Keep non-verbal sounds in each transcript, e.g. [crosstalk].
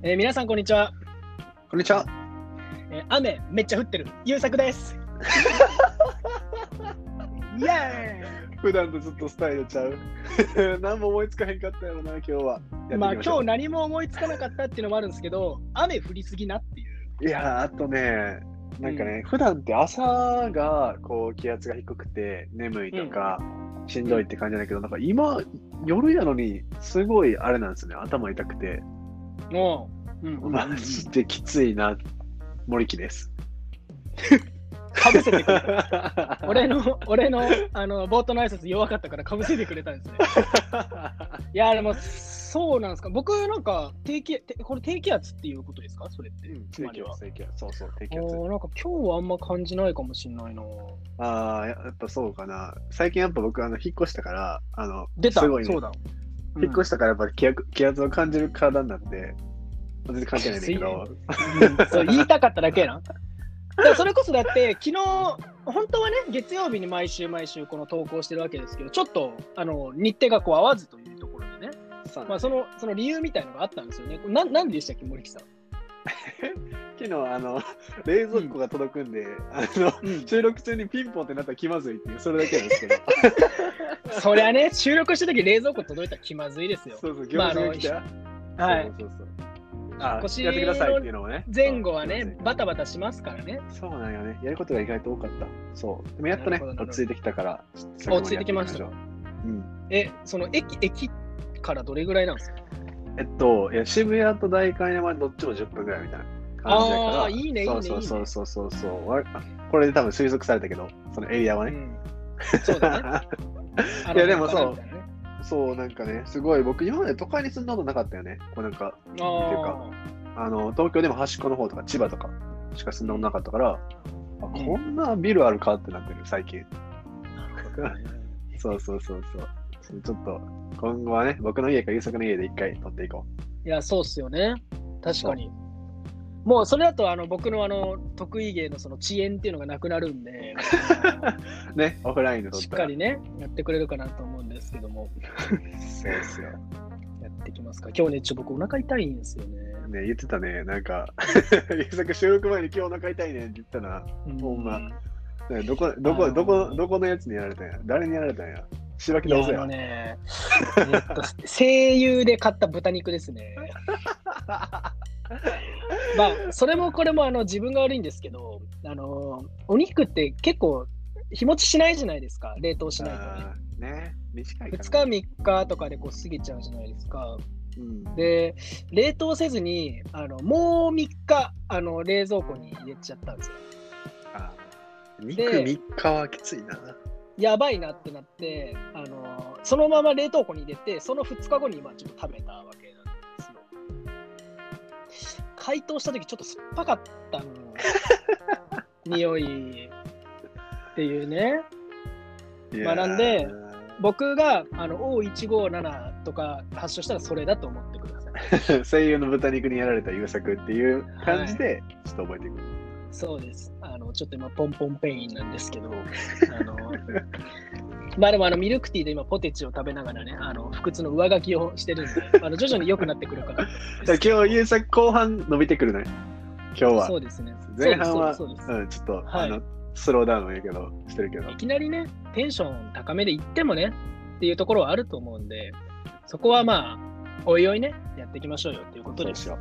えー皆さん、こんにちは、こんにちは。えー雨めっちゃ降ってる、ゆうさくです。[laughs] イエ普段とちょっとスタイルちゃう。[laughs] 何も思いつかへんかったやろな、今日は。ーイまあ、今日日何も思いつかなかったっていうのもあるんですけど、雨降りすぎなっていう。いやー、あとね、なんかね、普段って朝がこう気圧が低くて眠いとか、しんどいって感じだけど、なんか今、夜やのに、すごいあれなんですね、頭痛くて、もう、うん、[laughs] マジできついな、森木です。かぶせてくれた。[laughs] 俺の、俺の、あの、冒頭の挨拶弱かったからかぶせてくれたんですね。[laughs] いや、でも、そうなんですか。僕、なんか、低気、てこれ低気圧っていうことですか？それって。つまりは。低気圧、そうそう、低気圧。なんか今日はあんま感じないかもしれないな。ああ、ややっぱそうかな。最近やっぱ僕、あの、引っ越したから、あの、出た、すごいねそうだ。引っ越したからやっぱ気圧気圧を感じる体になって、全然関係ないんだけど、[laughs] うんそう言いたかっただけな。だからそれこそだって、昨日本当はね、月曜日に毎週毎週この投稿してるわけですけど、ちょっとあの日程がこう合わずというところでね、まあ、そのその理由みたいのがあったんですよね。ななんでしたっけ、森木さん。[laughs] 昨日あの、冷蔵庫が届くんで、あの、うん、収録中にピンポンってなったら気まずいっていう、それだけなんですけど、[laughs] そりゃね、収録した時冷蔵庫届いたら気まずいですよ。そうそう、業まああの者が来て、はい。そうそうそう。あ、腰やってくださいっていうのもね。前後はねバタバタしますからね。そうなんよね。やることが意外と多かった。そう。でもやっとね落ち着いてきたから、落ち着いてきましたうん。え、その駅駅からどれぐらいなんですか？えっと、いや渋谷と代官山どっちも10分ぐらいみたいな感じだから。いいねいいねそうそうそうそうそうこれで多分推測されたけど、そのエリアはね。うん、そうだね。[laughs] いやでもそうそう、なんかね、すごい、僕今まで都会に住んだことなかったよね。こうなんか、あっていうかあの、東京でも端っこの方とか千葉とかしか住んだことなかったから、あこんなビルあるかってなってる、最近。そうそうそうそう。ちょっと、今後はね、僕の家か優作の家で一回撮っていこいや、そうっすよね。確かに。もうそれだとあの僕のあの得意芸のその遅延っていうのがなくなるんで、う。[laughs] ね、オフラインで。したっかりね、やってくれるかなと思うんですけども、そうですよ。やってきますか。今日ね、ちょっと僕お腹痛いんですよね。ね、言ってたね、なんか、[laughs] 優作収録前に今日お腹痛いねんって言ったな。うんほんまねどこ、どこ、どこ、どこのやつにやられたんや？誰にやられたんや？白木いや、どうせや。ね、えっと、[laughs] 声優で買った豚肉ですね。まあ、それもこれもあの自分が悪いんですけど、あの、お肉って結構日持ちしないじゃないですか、冷凍しないとね。ね、短いから、2日、3日とかでこう過ぎちゃうじゃないですか。うん、で、冷凍せずに、あのもう3日あの冷蔵庫に入れちゃったんですよ。あー肉で3日はきついな。やばいなってなって、あのそのまま冷凍庫に入れて、その2日後に今ちょっと食べたわけ。解凍した時ちょっと酸っぱかったの。[laughs] 匂いっていうね。いまあなんで僕があの O157 とか発症したらそれだと思ってください。[laughs] 声優の豚肉にやられた優作っていう感じで、ちょっと覚えていく。そうです。あの、ちょっと今、ポンポンペインなんですけど、[laughs] あの、まあでも、あの、ミルクティーで今、ポテチを食べながらね、あの、不屈の上書きをしてるんで、[laughs] あの徐々に良くなってくるから。今日優作後半伸びてくるね。今日はそ。うですね。前半は、そうん、ちょっと、はいあの、スローダウンやけど、してるけどい。きなりね、テンション高めでいってもね、っていうところはあると思うんで、そこはまあ、おいおいね、やっていきましょうよっていうことです。よ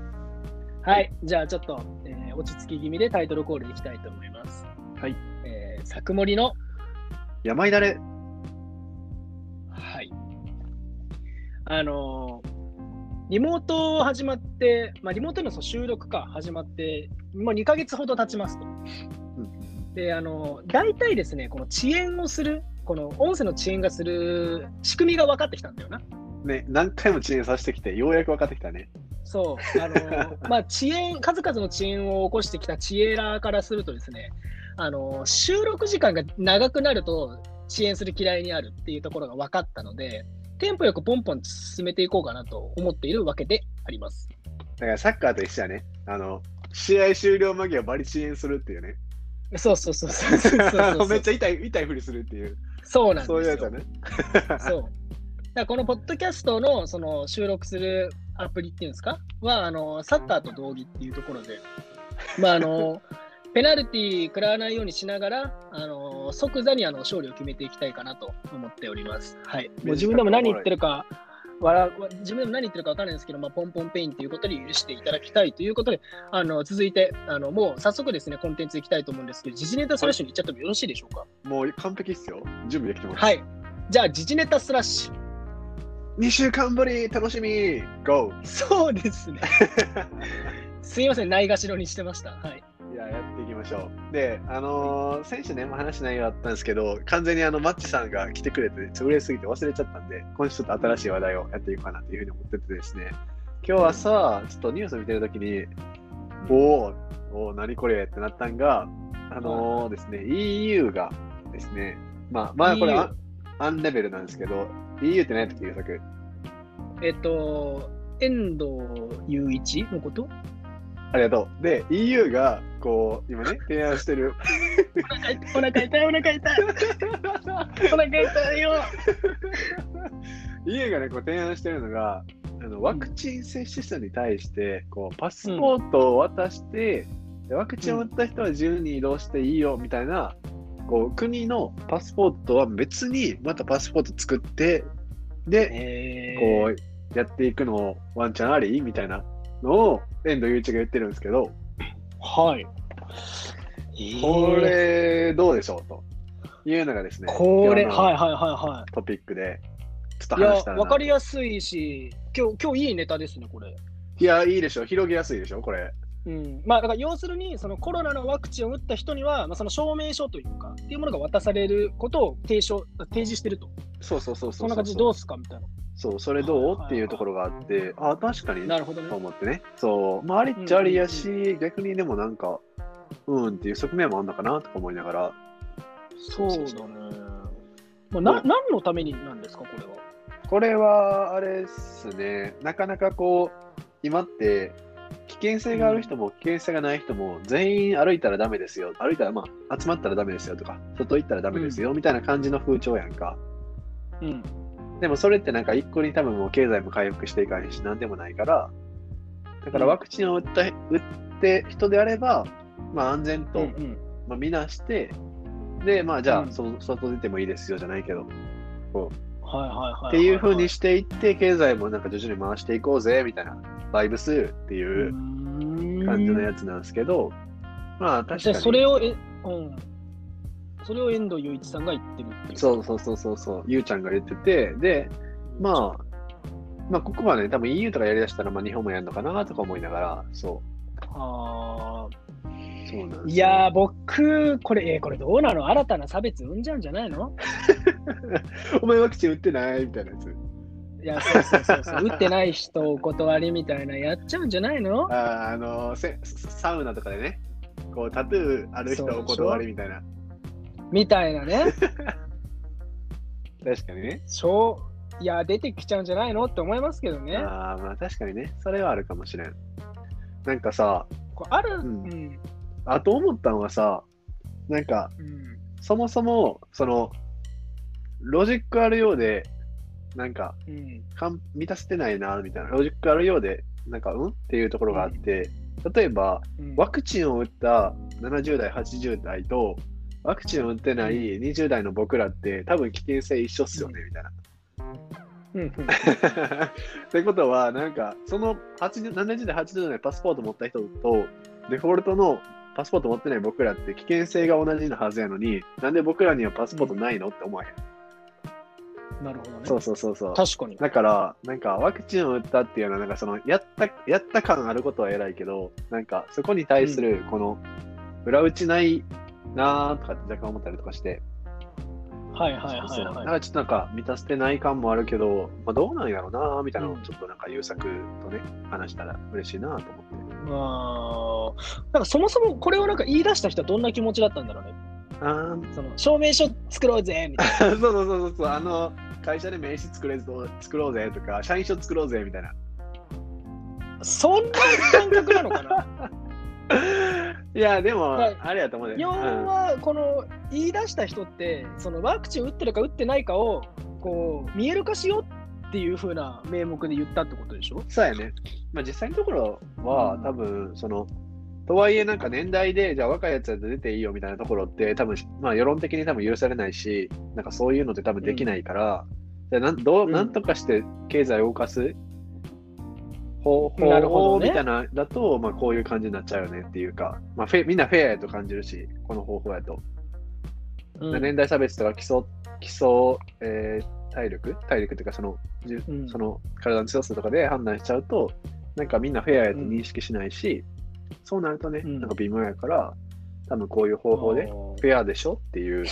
はい、じゃあちょっと、えー落ち着き気味でタイトルコールいきたいと思います。はい。えー、作森のう。山いだれ。あのーリモート始まって、まあ、リモートの収録か始まって、もう2ヶ月ほど経ちますと。で、あのー大体ですね、この遅延をする、この音声の遅延がする仕組みが分かってきたんだよな。ね、何回も遅延させてきて、ようやく分かってきたね。そう、あのー [laughs] まあ、遅延、数々の遅延を起こしてきたチエラーからするとですね、あのー収録時間が長くなると遅延する嫌いにあるっていうところが分かったので、テンポよくポンポン進めていこうかなと思っているわけであります。だからサッカーと一緒やね。あの、試合終了間際バリ遅延するっていうね。そうそうそうそうそうそう。[laughs] めっちゃ痛い、痛いふりするっていう。そうなんですよ。そういうやつだね。[laughs] そう。だこのポッドキャストのその収録するアプリっていうんですか？は、あの、サッカーと同義っていうところで、まあ、あの、[laughs] ペナルティー食らわないようにしながら、あの即座にあの勝利を決めていきたいかなと思っております。はい。もう自分でも何言ってるか、わら自分でも何言ってるか分からないんですけど、まあ、ポンポンペインということで許していただきたいということで、あの続いてあの、もう早速ですね、コンテンツいきたいと思うんですけど、時事ネタスラッシュに行っちゃってもよろしいでしょうか？もう完璧っすよ。準備できてます。はい。じゃあ、時事ネタスラッシュ。2週間ぶり、楽しみ !GO! そうですね。[laughs] すいません、ないがしろにしてました。はい。いや、やっていきましょう。で、あのー、選手ね、まあ、話し内容あったんですけど、完全にあのマッチさんが来てくれて、ちょっと嬉しすぎて忘れちゃったんで、今週ちょっと新しい話題をやっていこうかなというふうに思っててですね、今日はさ、ちょっとニュース見てるときに、おー、おー、何これってなったんが、あのーですね、EU がですね、まあ、まあこれ EU アンアンレベルなんですけど、EU って何やったっけ、優作？えっと、遠藤雄一のこと？ありがとう。で、EU が、こう、今ね、提案してる、お腹痛い、お腹痛い、お腹痛い。よ。EU がね、こう提案してるのが、あのワクチン接種者に対して、こう、パスポートを渡して、でワクチンを打った人は自由に移動していいよ、みたいな、こう、国のパスポートは別に、またパスポート作って、で、えこう、やっていくのをワンチャンあり？みたいなのを、遠藤祐一が言ってるんですけど、はい。これ、どうでしょうというのがですね、これ、今日のはいはいはトピックで、ちょっと話したら、なわかりやすいし、今日、今日いいネタですね、これ。いや、いいでしょ、広げやすいでしょ、これ。うん、まあ、だから要するに、そのコロナのワクチンを打った人には、まあ、その証明書というか、っていうものが渡されることを提唱提示してると。そうそうそうそうそんな感じでどうすかみたいな。そう、それどう？っていうところがあって、あ、確かになるほどねと。思ってね。そう、まあ、ありっちゃありやし、逆にでもなんか、うんっていう側面もあんのかなとか思いながら、そうだね。まあ、な何のためになんですか、これは？これは、あれっすね、なかなかこう、今って、危険性がある人も危険性がない人も、全員歩いたらダメですよ。歩いたら、まあ、集まったらダメですよとか、外行ったらダメですよ、みたいな感じの風潮やんか。うん。でもそれってなんか一個に多分もう経済も回復していかないし、なんでもないから、だからワクチンを打った、打って人であれば、まあ安全と、うんうんまあ、見なして、で、まあじゃあ、うんそ外出てもいいですよじゃないけど、はいはいはいはい。っていう風にしていって、経済もなんか徐々に回していこうぜ、みたいな、バイブスっていう感じのやつなんですけど、まあ確かに。それをえ、うん。それを遠藤雄一さんが言ってるっていう。そうそうそうそうそう、ゆうちゃんが言ってて、で、まあ、まあここはね、多分 EU とかやりだしたら、まあ日本もやるのかなとか思いながら、そう。あそうなんですよーいやー、僕、これ、えーこれどうなの？新たな差別生んじゃうんじゃないの？[laughs] お前ワクチン打ってない？みたいなやつ。いや、そうそうそうそう。打ってない人お断りみたいなやっちゃうんじゃないの？[laughs] あーあのせサウナとかでね、こうタトゥーある人お断りみたいな。みたいなね。[laughs] 確かにね。しょういや、出てきちゃうんじゃないのって思いますけどね。ああ、まあ確かにね。それはあるかもしれん。なんかさ、こうある、ううんん。うん。あと思ったのはさ、なんか、そもそも、その、ロジックあるようで、なんか、うん。かん満たせてないな、みたいな。ロジックあるようで、なんか、うん？っていうところがあって、例えば、うんワクチンを打った70代、80代と、ワクチンを打ってない20代の僕らって、多分危険性一緒っすよね、みたいな。[laughs] ってことは、なんか、その80 70代、80代パスポート持った人と、デフォルトのパスポート持ってない僕らって危険性が同じなはずやのに、なんで僕らにはパスポートないの？って思わへん。なるほどね。そうそうそうそう。確かに。だから、なんかワクチンを打ったっていうのは、なんかその、やった、やった感あることは偉いけど、なんかそこに対する、この、裏打ちないなーとかって若干思ったりとかして、はいはいはいはい。からちょっとなんか満たせてない感もあるけど、まあ、どうなんやろうなーみたいなのをうんちょっとなんか優作とね、話したら嬉しいなと思って。まあ、なんかそもそもこれをなんか言い出した人はどんな気持ちだったんだろうね。あーその証明書作ろうぜみたい [laughs] そうそうそうそうそう、あの、会社で名刺作れぞ作ろうぜとか、社員証作ろうぜみたいな。な。そんな感覚なのかな？[laughs] いや、でも、はいあれやと思うで。要は、この言い出した人って、そのワクチン打ってるか打ってないかをこう見える化しようっっていう風な名目で言ったってことでしょ？そうやね。まあ実際のところは、多分、その、とはいえなんか年代で、じゃあ若いやつだと出ていいよみたいなところって、多分、まあ世論的に多分許されないし、なんかそういうのって多分できないから、じゃあなんどう、うん。なんとかして経済を動かす？方法どね。みたいなだと、まあこういう感じになっちゃうよねっていうか、まあフェみんなフェアやと感じるし、この方法やと。うん。年代差別とか基礎、基礎、えー体力？体力っていうかその、じゅうん。その体の強さとかで判断しちゃうと、なんかみんなフェアやと認識しないし、そうなるとね、うん。なんか微妙やから、多分こういう方法で、フェアでしょっていう。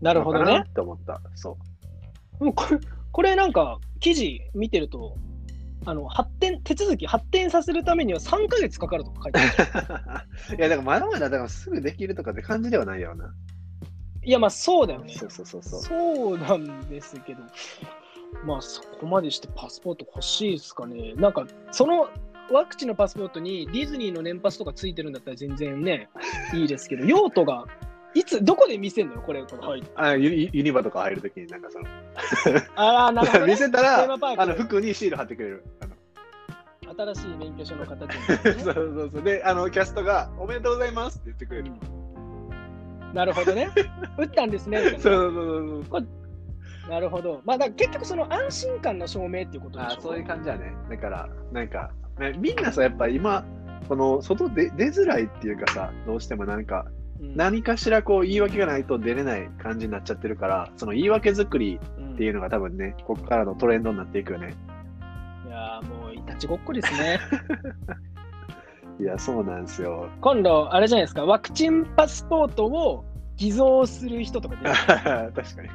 なるほどね。のかな。って思った。そでもこれこれなんか記事見てると、あの発展手続き発展させるためには3ヶ月かかるとか書いてある。う。[laughs] いや、だからまだまだだからすぐできるとかって感じではないよな。いや、まあそうだよね。そうそうそうそう。そうなんですけど、まあそこまでしてパスポート欲しいですかね。なんか、そのワクチンのパスポートにディズニーの年パスとかついてるんだったら全然ね、いいですけど、用途が、いつ、どこで見せんのよ、これ、この、はい。あユニユニバとか入るときになんかその、ああ、なるほど、ね。[laughs] 見せたらあの服にシール貼ってくれる。あの新しい免許証の形に、[laughs] そうそうそう。で、あのキャストがおめでとうございますって言ってくれる。うんなるほどね。[laughs] 打ったんですね。そうそうそうそう。なるほど。まあ、だ結局その安心感の証明っていうことでしょあそういう感じだね。だから、なんか、ねみんなさ、やっぱ今、この外で出づらいっていうかさ、どうしてもなんか、うん何かしらこう言い訳がないと出れない感じになっちゃってるから、その言い訳作りうんっていうのが多分ね、ここからのトレンドになっていくよね。いやーもういたちごっこですね。[laughs] いや、そうなんですよ。今度、あれじゃないですか、ワクチンパスポートを偽造する人とか [laughs] 確かに。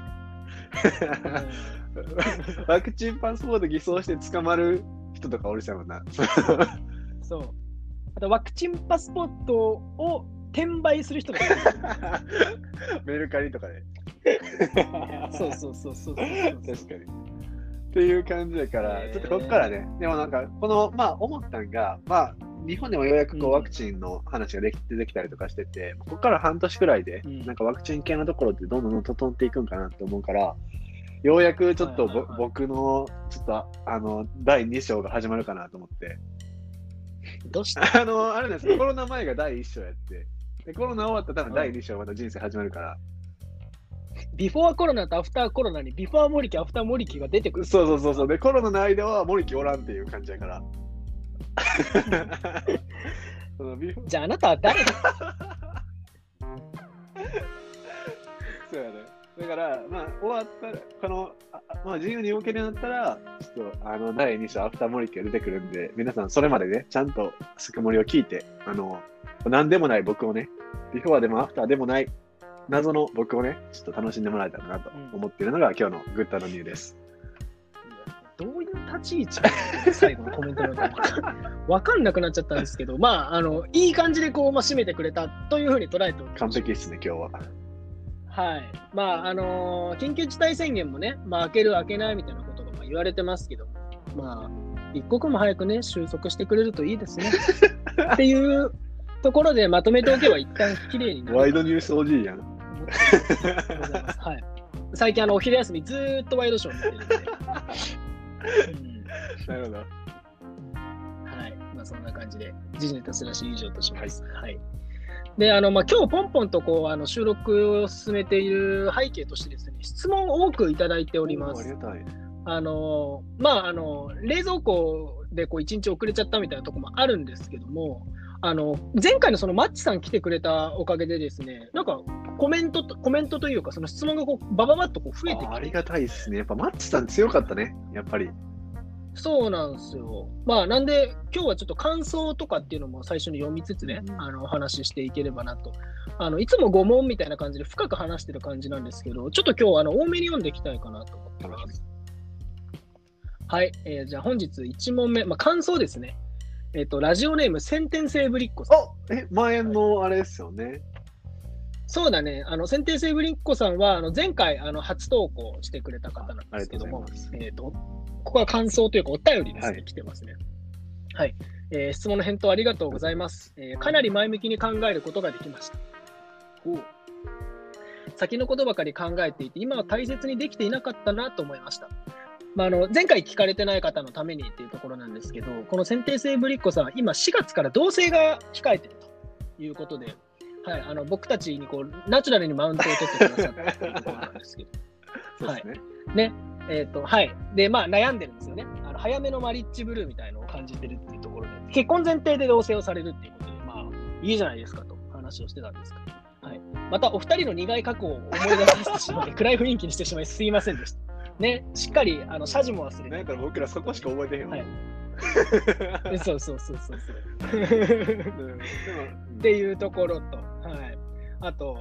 [laughs] ワクチンパスポート偽装して捕まる人とかおるしゃもんな。そう。あと、ワクチンパスポートを転売する人とか出てくメルカリとかで。る。[laughs] そうそうそうそうそう。確かに。っていう感じだから、ちょっとここからね、でもなんか、この、まあ、思ったんが、まあ、日本でもようやくこううんワクチンの話ができ出てきたりとかしてて、ここから半年くらいで、うんなんかワクチン系のところってどんどん整っていくんかなって思うから、ようやくちょっと僕の、ちょっと、あの、第2章が始まるかなと思って。どうしてあの、あれなんですよ、コロナ前が第1章やって、でコロナ終わったら多分第2章また人生始まるから、ビフォーコロナとアフターコロナにビフォーモリキ、アフターモリキが出てくる。そうそうそうそう。で、コロナの間は森木おらんっていう感じやから。そのビフォじゃああなたは誰だ？[laughs] そうやね。だから、まあ、終わったら、この、あまあ、自由に動けるようになったら、ちょっと、あの、第2章、アフターモリキが出てくるんで、皆さん、それまでね、ちゃんと、すくもりを聞いて、あの、なんでもない僕をね、ビフォーでもアフターでもない、謎の僕をね、ちょっと楽しんでもらえたらなと思っているのが、今日の Good and New です。どういう立ち位置？か [laughs] 最後のコメントなんかわかんわかんなくなっちゃったんですけど、まあ、あの、いい感じでこう、まあ、締めてくれたというふうに捉えております。完璧ですね、今日は。はい。まあ、あのー緊急事態宣言もね、まあ、明ける、明けないみたいなことがまあ言われてますけど、まあ、一刻も早くね、収束してくれるといいですね。[laughs] っていうところでまとめておけば一旦きれいになるワイドニュース OG やん。はい。最近、あの、お昼休みずーっとワイドショー見てるんで。う [laughs] んなるほど。はい。まあ、そんな感じで、時事ネタスラッシュ以上とします。はい。で、あの、まあ、今日ポンポンとこう、あの、収録を進めている背景としてですね、質問を多くいただいておりますあり。がたい。あの、まあ、あの、冷蔵庫でこう、一日遅れちゃったみたいなところもあるんですけども、あの、前回のそのマッチさん来てくれたおかげでですね、なんか、コメントと、コメントというか、その質問がこう、バババッとこう増えてきてあありがたいですね。やっぱマッチさん強かったね、やっぱり。そうなんですよ。まあ、なんで、今日はちょっと感想とかっていうのも最初に読みつつね、うんあの、お話ししていければなと。あの、いつも5問みたいな感じで深く話してる感じなんですけど、ちょっと今日、あの、多めに読んでいきたいかなと思ってます。はい。えーじゃあ本日1問目、まあ、感想ですね。えっ、と、ラジオネーム、先天性ぶりっ子さん。あえ、前のあれですよね。そうだね。あの、先天性ぶりっ子さんは、あの、前回、あの、初投稿してくれた方なんですけどもえっ、と、ここは感想というか、お便りですね、はい来てますね。はい、えー質問の返答ありがとうございます、えーかなり前向きに考えることができました。先のことばかり考えていて、今は大切にできていなかったなと思いました。まあ、あの前回聞かれてない方のためにっていうところなんですけど、この選定生ぶりっ子さん、今4月から同棲が控えてるということで、はい、あの僕たちにこうナチュラルにマウントを取ってくださったっていうところなんですけど。[laughs] そうですね。ね。えっ、と、はい。で、まあ悩んでるんですよね。あの早めのマリッジブルーみたいのを感じてるっていうところで、結婚前提で同棲をされるっていうことで、まあ、いいじゃないですかと話をしてたんですけど、はい。また、お二人の苦い過去を思い出させてしまい、暗い雰囲気にしてしまい、すいませんでした。ね、しっかり、あの、謝辞も忘れて。なんか僕らそこしか覚えてへんわ。はいえ [laughs] そうそうそうそうそう。っていうところと、はい。あと、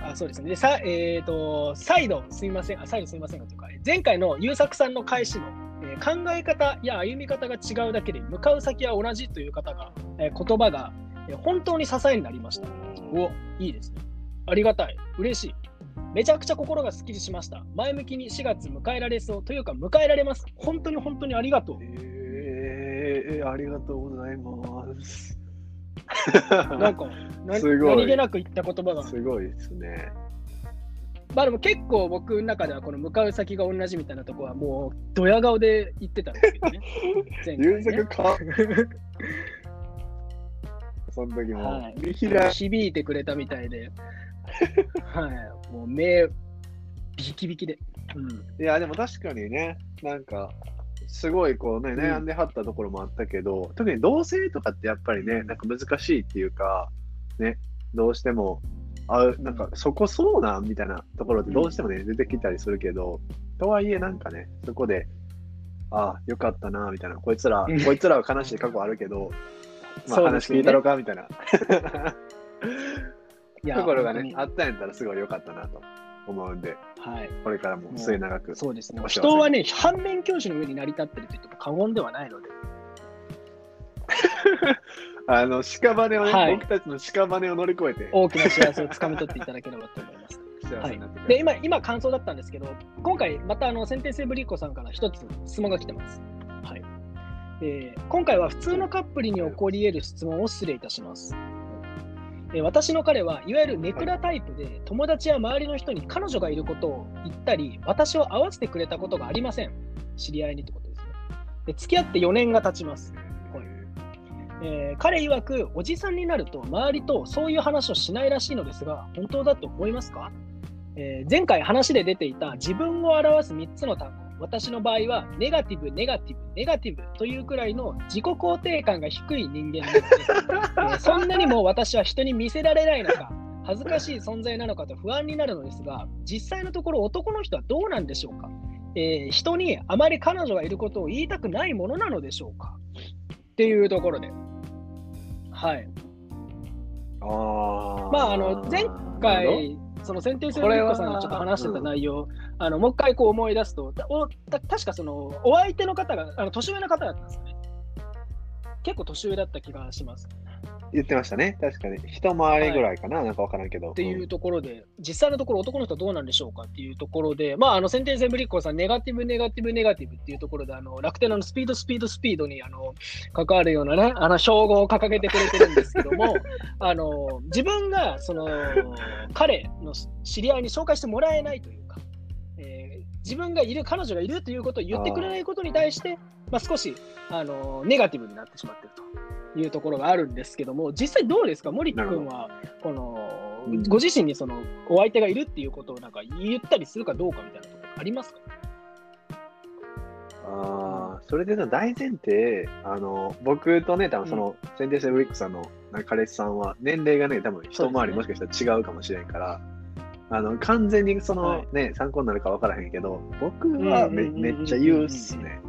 あそうですね。でさえっ、と、再度すみません、あ再度すみませんがというか、前回の優作さんの返しの、えー考え方や歩み方が違うだけで向かう先は同じという方が、えー言葉が、えー本当に支えになりました。お、いいですね。ありがたい。嬉しい。めちゃくちゃ心がすっきりしました。前向きに4月迎えられそうというか、迎えられます。本当に本当にありがとう。えー、ありがとうございます。[laughs] なんか、なすごい何気なく言った言葉が。すごいですね。まあでも結構僕の中ではこの向かう先が同じみたいなとこはもうドヤ顔で言ってたんですけどね。[laughs] 前回優ね作か。[laughs] その時も、はい響いてくれたみたいで、はい、もう目ビキビキで。うん、いや、でも確かにね、なんか、すごいこうね、うん。悩んではったところもあったけど、特に同性とかってやっぱりね、なんか難しいっていうか、ね、どうしても、あなんかそこそうなんみたいなところってどうしてもね、出てきたりするけど、とはいえなんかね、そこで、ああ、よかったな、みたいな、こいつら、うん。こいつらは悲しい過去あるけど、まあ、話聞いたろか、みたいな。ところがね、本あったんやったらすごい良かったなと思うんで、はい、これからも末永く。そうですね。人はね、反面教師の上に成り立ってると言っても過言ではないので。[laughs] あの、屍をね、はい。僕たちの屍を乗り越えて、大きな幸せをつかみ取っていただければと思います。[laughs] 幸せになってくでれ今今感想だったんですけど今回またあの先天性ブリッコさんから一つ質問が来てます、はい。えー今回は普通のカップルに起こり得る質問を失礼いたします、えー私の彼はいわゆるネクラタイプで友達や周りの人に彼女がいることを言ったり私を会わせてくれたことがありません。知り合いにってことですね。で付き合って4年が経ちます。えー彼曰くおじさんになると周りとそういう話をしないらしいのですが本当だと思いますか、えー前回話で出ていた自分を表す3つの単語私の場合はネガティブネガティブネガティブというくらいの自己肯定感が低い人間なので、えー [laughs] そんなにも私は人に見せられないのか恥ずかしい存在なのかと不安になるのですが実際のところ男の人はどうなんでしょうか、えー人にあまり彼女がいることを言いたくないものなのでしょうか。っていうところで。はい。あまあ、あの前回、その選定するゆうこさんがちょっと話してた内容、あのもう一回こう思い出すと、たおた確かそのお相手の方があの年上の方だったんですよね。結構年上だった気がします。言ってましたね。確かに。一回りぐらいかな、なんかわからんけど。っていうところで、実際のところ、男の人はどうなんでしょうかっていうところで、まあ、あの、先天性ブリッコさん、ネガティブ、ネガティブ、ネガティブっていうところで、あの、楽天のスピード、スピード、スピードに、あの、関わるようなね、あの、称号を掲げてくれてるんですけども、[laughs] あの、自分が、その、彼の知り合いに紹介してもらえないというか、えー自分がいる、彼女がいるということを言ってくれないことに対して、まあ、少し、あの、ネガティブになってしまってるというところがあるんですけども、実際どうですか？森君は、この、うん。ご自身にそのお相手がいるっていうことをなんか言ったりするかどうかみたいなところありますか？ああ、それでの大前提、あの、僕とね、多分その、センテンスブリックさんの彼氏さんは、年齢がね、多分一回りもしかしたら違うかもしれんから、あの、完全にその、はいね、参考になるか分からへんけど、僕はめうんうんうんうんめっちゃ言うっすね。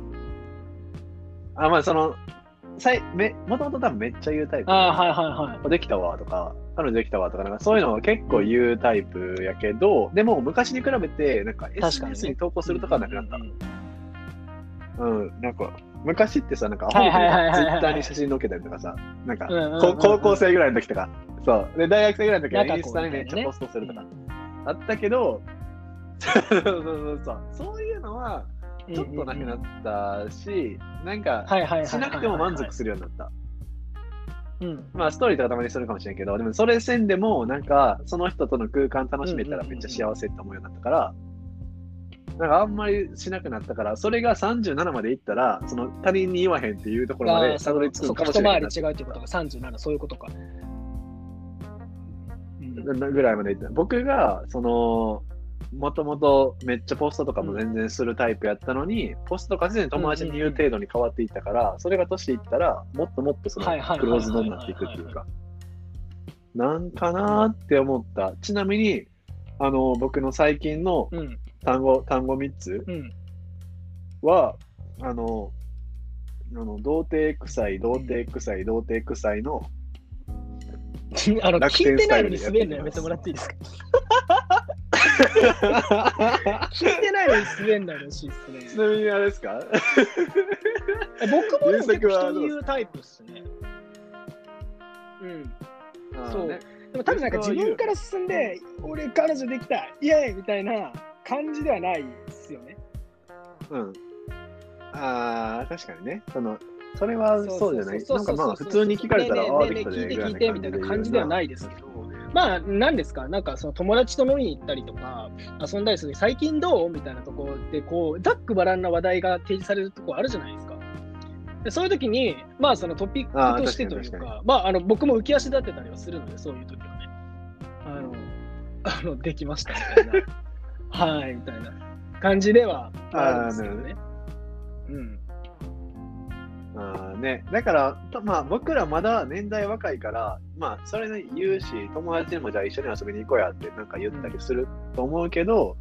あ、まあ、その、さいめもともと多分めっちゃ言うタイプ。ああ、はいはいはい。できたわとか、彼女できたわとか、なんかそういうのは結構言うタイプやけど、でも昔に比べて、なんか SNS に投稿するとかはなくなったうん。うんうん、なんか、昔ってさ、なんか、アホはいみはいツイッターに写真載っけたりとかさ、なんか、高校生ぐらいの時とか、そう。で、大学生ぐらいの時はインスタにめっちゃポストするとか、あったけど、そうそうそうそう、そういうのは、ちょっとなくなったし、なんか。しなくても満足するようになった。うん。まあ、ストーリーとかたまにするかもしれんけど、でもそれせんでも、なんか、その人との空間楽しめたらめっちゃ幸せって思うようになったから、なんかあんまりしなくなったから、それが37までいったら、その他人に言わへんっていうところまでたどり着くかもしれないな回り違うっていうことが37、そういうことか。うんぐらいまでいった。僕が、その、もともとめっちゃポストとかも全然するタイプやったのに、ポストとか全然友達に言う程度に変わっていったから、それが年いったら、もっともっとそのクローズドになっていくっていうか、なんかなーって思った。ちなみに、あの、僕の最近のうん。単語、単語3つうん。は、あの、あの童貞臭い、童貞臭い、童貞臭いの、[laughs] あの、楽 [laughs] 聞いてないのに滑るのやめてもらっていいですか？聞いてないのに滑るのよろしいっすね。ちなみにあれですか？え僕も結構人に言うタイプっすね。うん。そうねでも多分なんか自分から進んで、俺彼女できた、イエーイみたいな感じではないですよね。うん。ああ、確かにね。その、それはそうじゃない？なんかまあ、普通に聞かれたら、聞いて聞いてみたいな感じではないですけど、まあ、なんですか、なんかその友達と飲みに行ったりとか、遊んだりする、最近どう？みたいなところで、こう、ざっくばらんな話題が提示されるところあるじゃないですか。でそういう時に、まあ、そのトピックとしてというか、かまあ、あの僕も浮き足立ってたりはするので、そういう時はね。あの、[laughs] あのできましたみたいな。[laughs] はい、みたいな感じではあるんですけどね。うん。あーね、だから、とまあ、僕らまだ年代若いから、まあ、それね、言うし、友達にもじゃあ一緒に遊びに行こうやってなんか言ったりすると思うけど、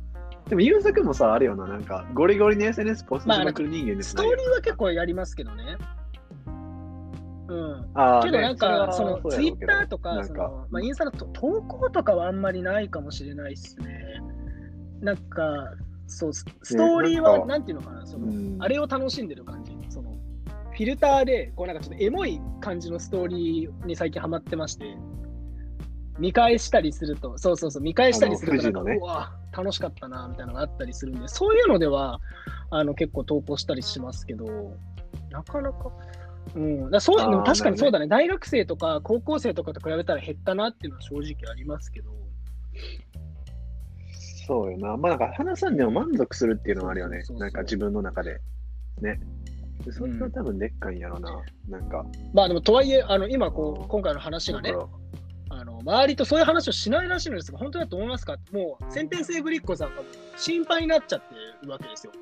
でも、ゆうさくんもさ、あるよな、なんか、ゴリゴリに SNS ポストしまくる人間ですストーリーは結構やりますけどね。うん。あーけどなんか、そのねれはツイッターとか、そのまあ、インスタのと投稿とかはあんまりないかもしれないですね。なんか、そう、スストーリーは、なんかなんていうのかな、その、うんあれを楽しんでる感じ。フィルターで、こうなんかちょっとエモい感じのストーリーに最近ハマってまして、見返したりすると、そうそうそう、見返したりするとなんか、ね。うわ、楽しかったな、みたいなのがあったりするんで、そういうのでは、あの、結構投稿したりしますけど、なかなか、うん、だそうでも確かにそうだね、大学生とか高校生とかと比べたら減ったなっていうのは正直ありますけど、そうよな。まあなんか話さんでも満足するっていうのはあるよね。なんか自分の中で。ね。それが多分でっかいんやろな。なんか。まあでもとはいえ、あの今こうんう、今回の話がねあの周りとそういう話をしないらしいのですが、本当だと思いますか？もう、先天性ぶりっ子さんが心配になっちゃってるわけですよ。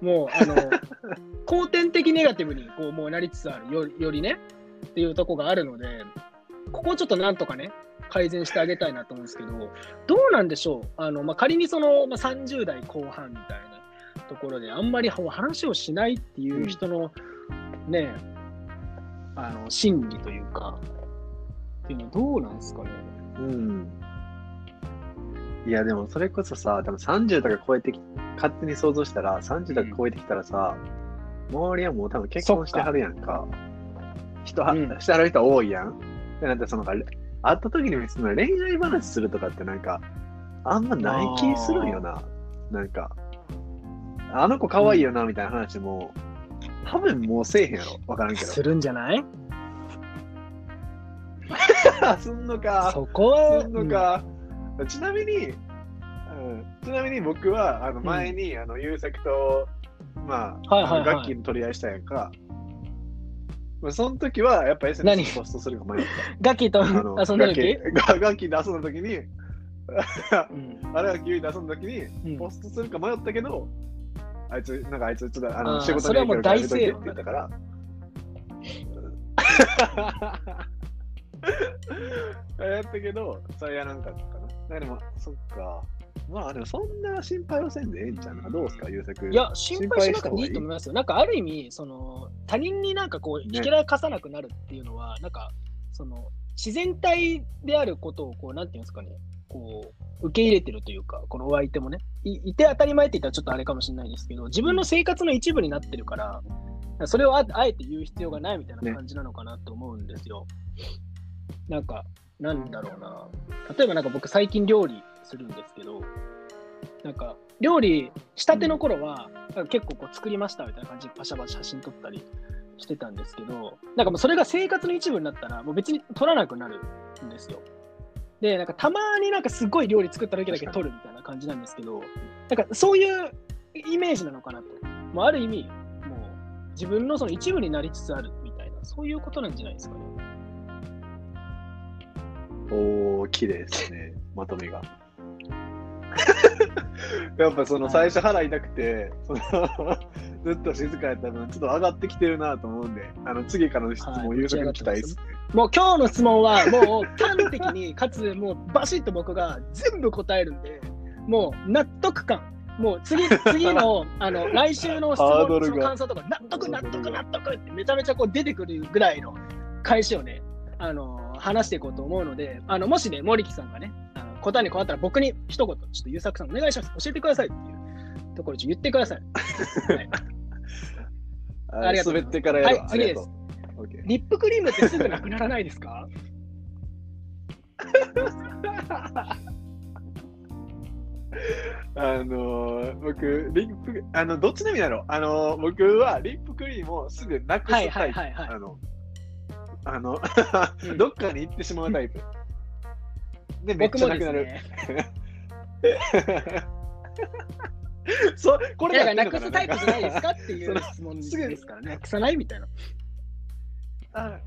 もう、あの、[laughs] 後天的ネガティブにこうもうなりつつあるよ、よりね、っていうとこがあるので、ここをちょっとなんとかね、改善してあげたいなと思うんですけど、どうなんでしょう？あの、まあ、仮にその、まあ、30代後半みたいなところで、あんまり話をしないっていう人の、ね、あの、心理というか、っていうのはどうなんですかね？うん。いや、でもそれこそさ、多分30とか超えてき、勝手に想像したら、30とか超えてきたらさ、周りはもう多分結婚してはるやんか。人は、うんしてはる人多いやん。ってなって、その会った時に別に恋愛話するとかってなんか、あんまない気するんよな。なんか、あの子可愛いよな、みたいな話も、多分もうせえへんやろ。わからんけど。するんじゃない？[laughs] すんのか。そこ？はすんのか。ちなみに、うん、ちなみに僕は、あの前に、あの、優作と、まあ、はいはいはい。楽器の取り合いしたやんか。まあ、その時は、やっぱ SNS ポストするか迷っうん [laughs] ガキと遊んだ時？楽器楽器で遊んだ時に、うん。[laughs] あれが急に遊んだ時に、うん。ポストするか迷ったけど、あいつ、なんかあいつ、ちょっとあの仕事にそれはもう影響大正論あるからやめといてって言ったから。[laughs] やったけど、それやらんかったかな。でも、そっか。まあでもそんな心配はせんでええんちゃうのどうすか、優作。いや、心配しなくていいと思いまますよ。なんかある意味、その他人になんかこう、ねひけらかさなくなるっていうのは、なんか、その自然体であることを、こう、なんていうんですかね、こう、受け入れてるというか、このお相手もね、いいて当たり前って言ったらちょっとあれかもしれないですけど、自分の生活の一部になってるから、それをあえて言う必要がないみたいな感じなのかなと思うんですよ。なんか、なんだろうな。例えばなんか僕最近料理するんですけど、なんか料理したての頃は、結構こう作りましたみたいな感じでパシャパシャ写真撮ったりしてたんですけど、なんかもうそれが生活の一部になったら、もう別に撮らなくなるんですよ。で、なんかたまになんかすごい料理作った時だけ撮るみたいな感じなんですけど、なんかそういうイメージなのかなと。もうある意味、もう自分のその一部になりつつあるみたいな、そういうことなんじゃないですかね。おー、綺麗ですね、まとめが。[laughs] やっぱその最初腹痛くて、そのずっと静かやった分、ちょっと上がってきてるなと思うんで、あの次からの質問、はい優作に期待ですね。もう今日の質問はもう端的に、かつもうバシッと僕が全部答えるんで、もう納得感。もう次、[laughs] 次の、あの、来週の質問の感想とか、納得、納得、納得ってめちゃめちゃこう出てくるぐらいの返しをね、あの、話していこうと思うので、あの、もしね、森木さんがね、答えに困ったら僕に一言、ちょっと優作さんお願いします。教えてくださいっていうところ、ち言ってください。はい。あ [laughs] ありがとう。ございます滑ってからやるわはい次です。リップクリームってすぐなくならないですか？[laughs] あのー僕、リップ、あの、どっちの意味だろう。あのー僕はリップクリームをすぐなくすタイプ。あの、あの、[laughs] うん。どっかに行ってしまうタイプ。で、めっちゃなくなる。ね。[laughs] そこれいや、やってんのかなくすタイプじゃないですかっていう質問すぐですからね。なくさないみたいな。あ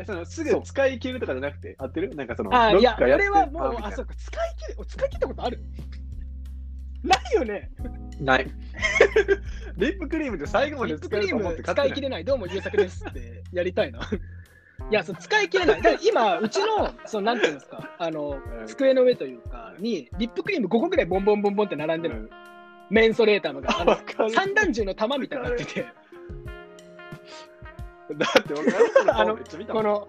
えそのすぐ使い切るとかじゃなくて、合ってる？なんかその、あいや、どっかやって俺はもう、あ、そうか、使い切る、使い切ったことある？ないよね。な [laughs] ない。リップクリームって最後まリで使い切れない、どうも優作ですってやりたいな。いや、そう使い切れない。だから今、うちの、そのなんていうんですか、あの、うん。机の上というか、に、リップクリーム5個ぐらいボンボンボンボンって並んでる。の。メンソレータムが。あのわかる。三段銃の弾みたいになってて、だって僕あのめっちゃ見たこの、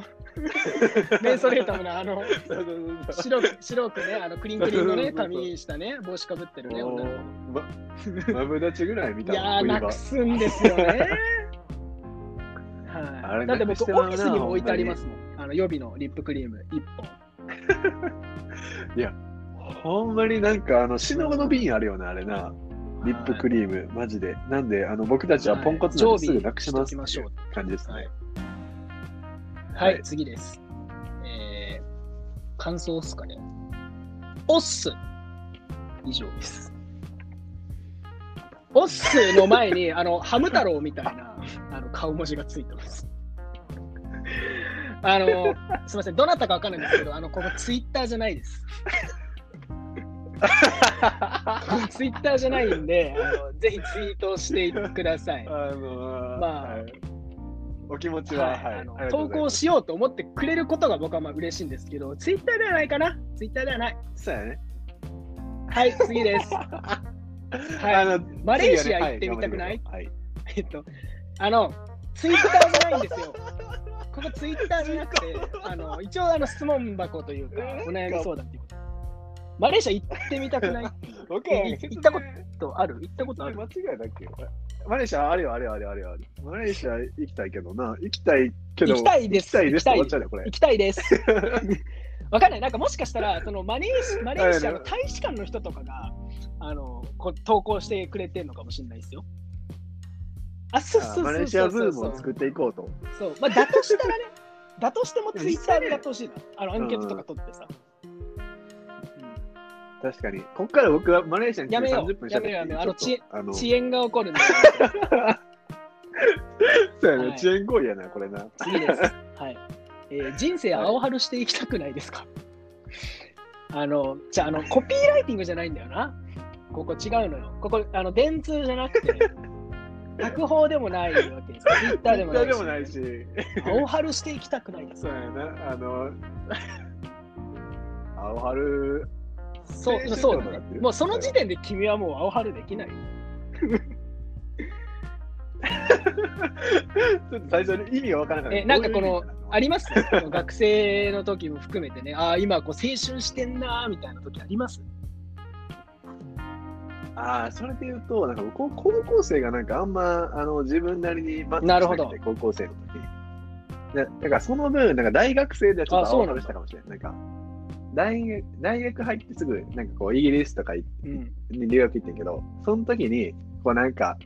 メンソレータムのあの、そうそうそうそう。白く、白くね、あの、クリンクリンのね、髪したね、帽子かぶってるね、お女のー。まマブダチぐらい見た子いやー、なくすんですよね。はい。だって僕、オフィスにも置いてありますもん。あの、予備のリップクリーム1本。[laughs] ほんまになんかあの死のの瓶あるよなあれなリップクリームマジでなんであの僕たちはポンコツなんですぐなくしますっていう感じですはいね。はい、はい次です。えー、感想っすかね。おっす。以上です。[laughs] おっすの前に、あの、ハム太郎みたいな、[laughs] あの、顔文字がついてます。あの、すみません、どなたかわかんないんですけど、あの、ここツイッターじゃないです。[laughs] ツイッターじゃないんで、あのぜひツイートしてください。あのーまあはいお気持ちは、はいはい投稿しようと思ってくれることが僕はまあ嬉しいんですけど、ツイッターではないかな？ツイッターではない。そうやね。はい、次です。あ [laughs] はい。のマレーシア行ってみたくない？はい頑えっと、あの、ツイッターじゃないんですよ。[laughs] ここツイッターじゃなくて、あの、一応あの質問箱というか、お悩み相談っていうこと。マレーシア行ってみたくない？[laughs] 行ったことある？行ったことある？間違いだっけマレーシアあるよ、あるよ、あるよ、あるよ。マレーシア行きたいけどな。行きたいけど。行きたいです行きたいです行きたいです。[laughs] わかんない。なんかもしかしたら、そのマレーシマレーシアの大使館の人とかが、あの、こう投稿してくれてるのかもしれないですよ。あ、そうそうそうそう。マレーシアブームを作っていこうと。そう。まあ、だとしたらね、[laughs] だとしてもツイッターでやってほしいな。あの、アンケートとか取ってさ。確かに。こっから僕はマレーシアに来てやめよう30分しゃべっていいやめようやめようあのちあの遅延が起こるんで。[laughs] そうやね、はい遅延行為やな、これな。次です。[laughs] はい。えー人生青春していきたくないですか、あの、じゃあ、あの、コピーライティングじゃないんだよな。ここ違うのよ。ここ、あの、電通じゃなくて、脚報でもないわけです。ツイッターでもないし。でもないし。青春していきたくないですそう。やな、あの、[laughs] 青春、そう、そうだねもうその時点で君はもう青春できない。[laughs] ちょっと最初に意味がわからなかった。えなんかこのあります？[laughs] 学生の時も含めてね、ああ、今こう青春してんなーみたいな時あります？ああ、それで言うと、なんか高高校生がなんかあんまあの自分なりにマッチなるほどしなくて、高校生の時に。だだからその分、なんか大学生ではちょっと青春したかもしれない。なんか大学大学入ってすぐ、なんかこう、イギリスとか。に留学行ってんけど、その時に、こうなんか、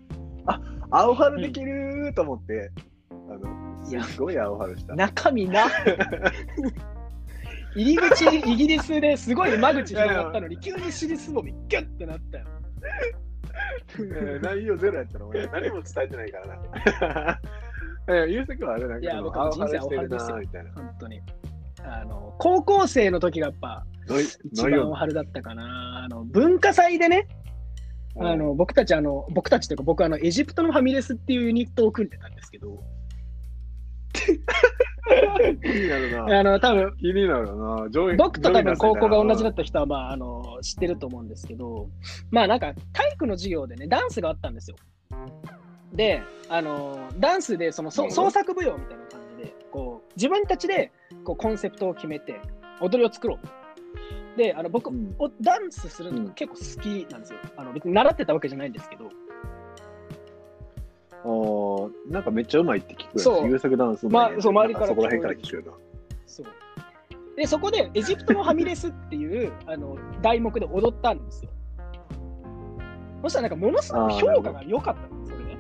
あ青春できるーと思って、あの、いやすっごい青春した。中身な。[laughs] 入り口、イギリスですごい間口広がったのに、[laughs] 急に尻すぼみ、ギュッてなったよ。えー内容ゼロやったら俺何も伝えてないからな。え [laughs] ー、ゆうせくんはあれなんいやかその僕も人生青春してるですよなみたいな。本当に。あの、高校生の時がやっぱ、一。番お春だったかな。あの、文化祭でね、あの、僕たち、あの、僕たちというか、僕、あの、エジプトのファミレスっていうユニットを組んでたんですけど。[laughs] あの、多分、気になるな。僕と多分高校が同じだっったた人は、まあ、あの、知ってると思うんですけど、まあ、なんか、体育の授業でね、ダンスがあったんですよ。で、あの、ダンスで、その、創作舞踊みたいな感じで、こう、自分たちで、こう、コンセプトを決めて、踊りを作ろう。で、あの、僕、うんおダンスするの結構好きなんですよ。あの、別に習ってたわけじゃないんですけど、おなんかめっちゃうまいって聞くよ、そう優作ダンスまあそう周りからそこら辺から聞くよな。そう。で、そこで、エジプトのファミレスっていう、あの、題目で踊ったんですよ。そしたら、なんか、ものすごく評価が良かったんです、それね。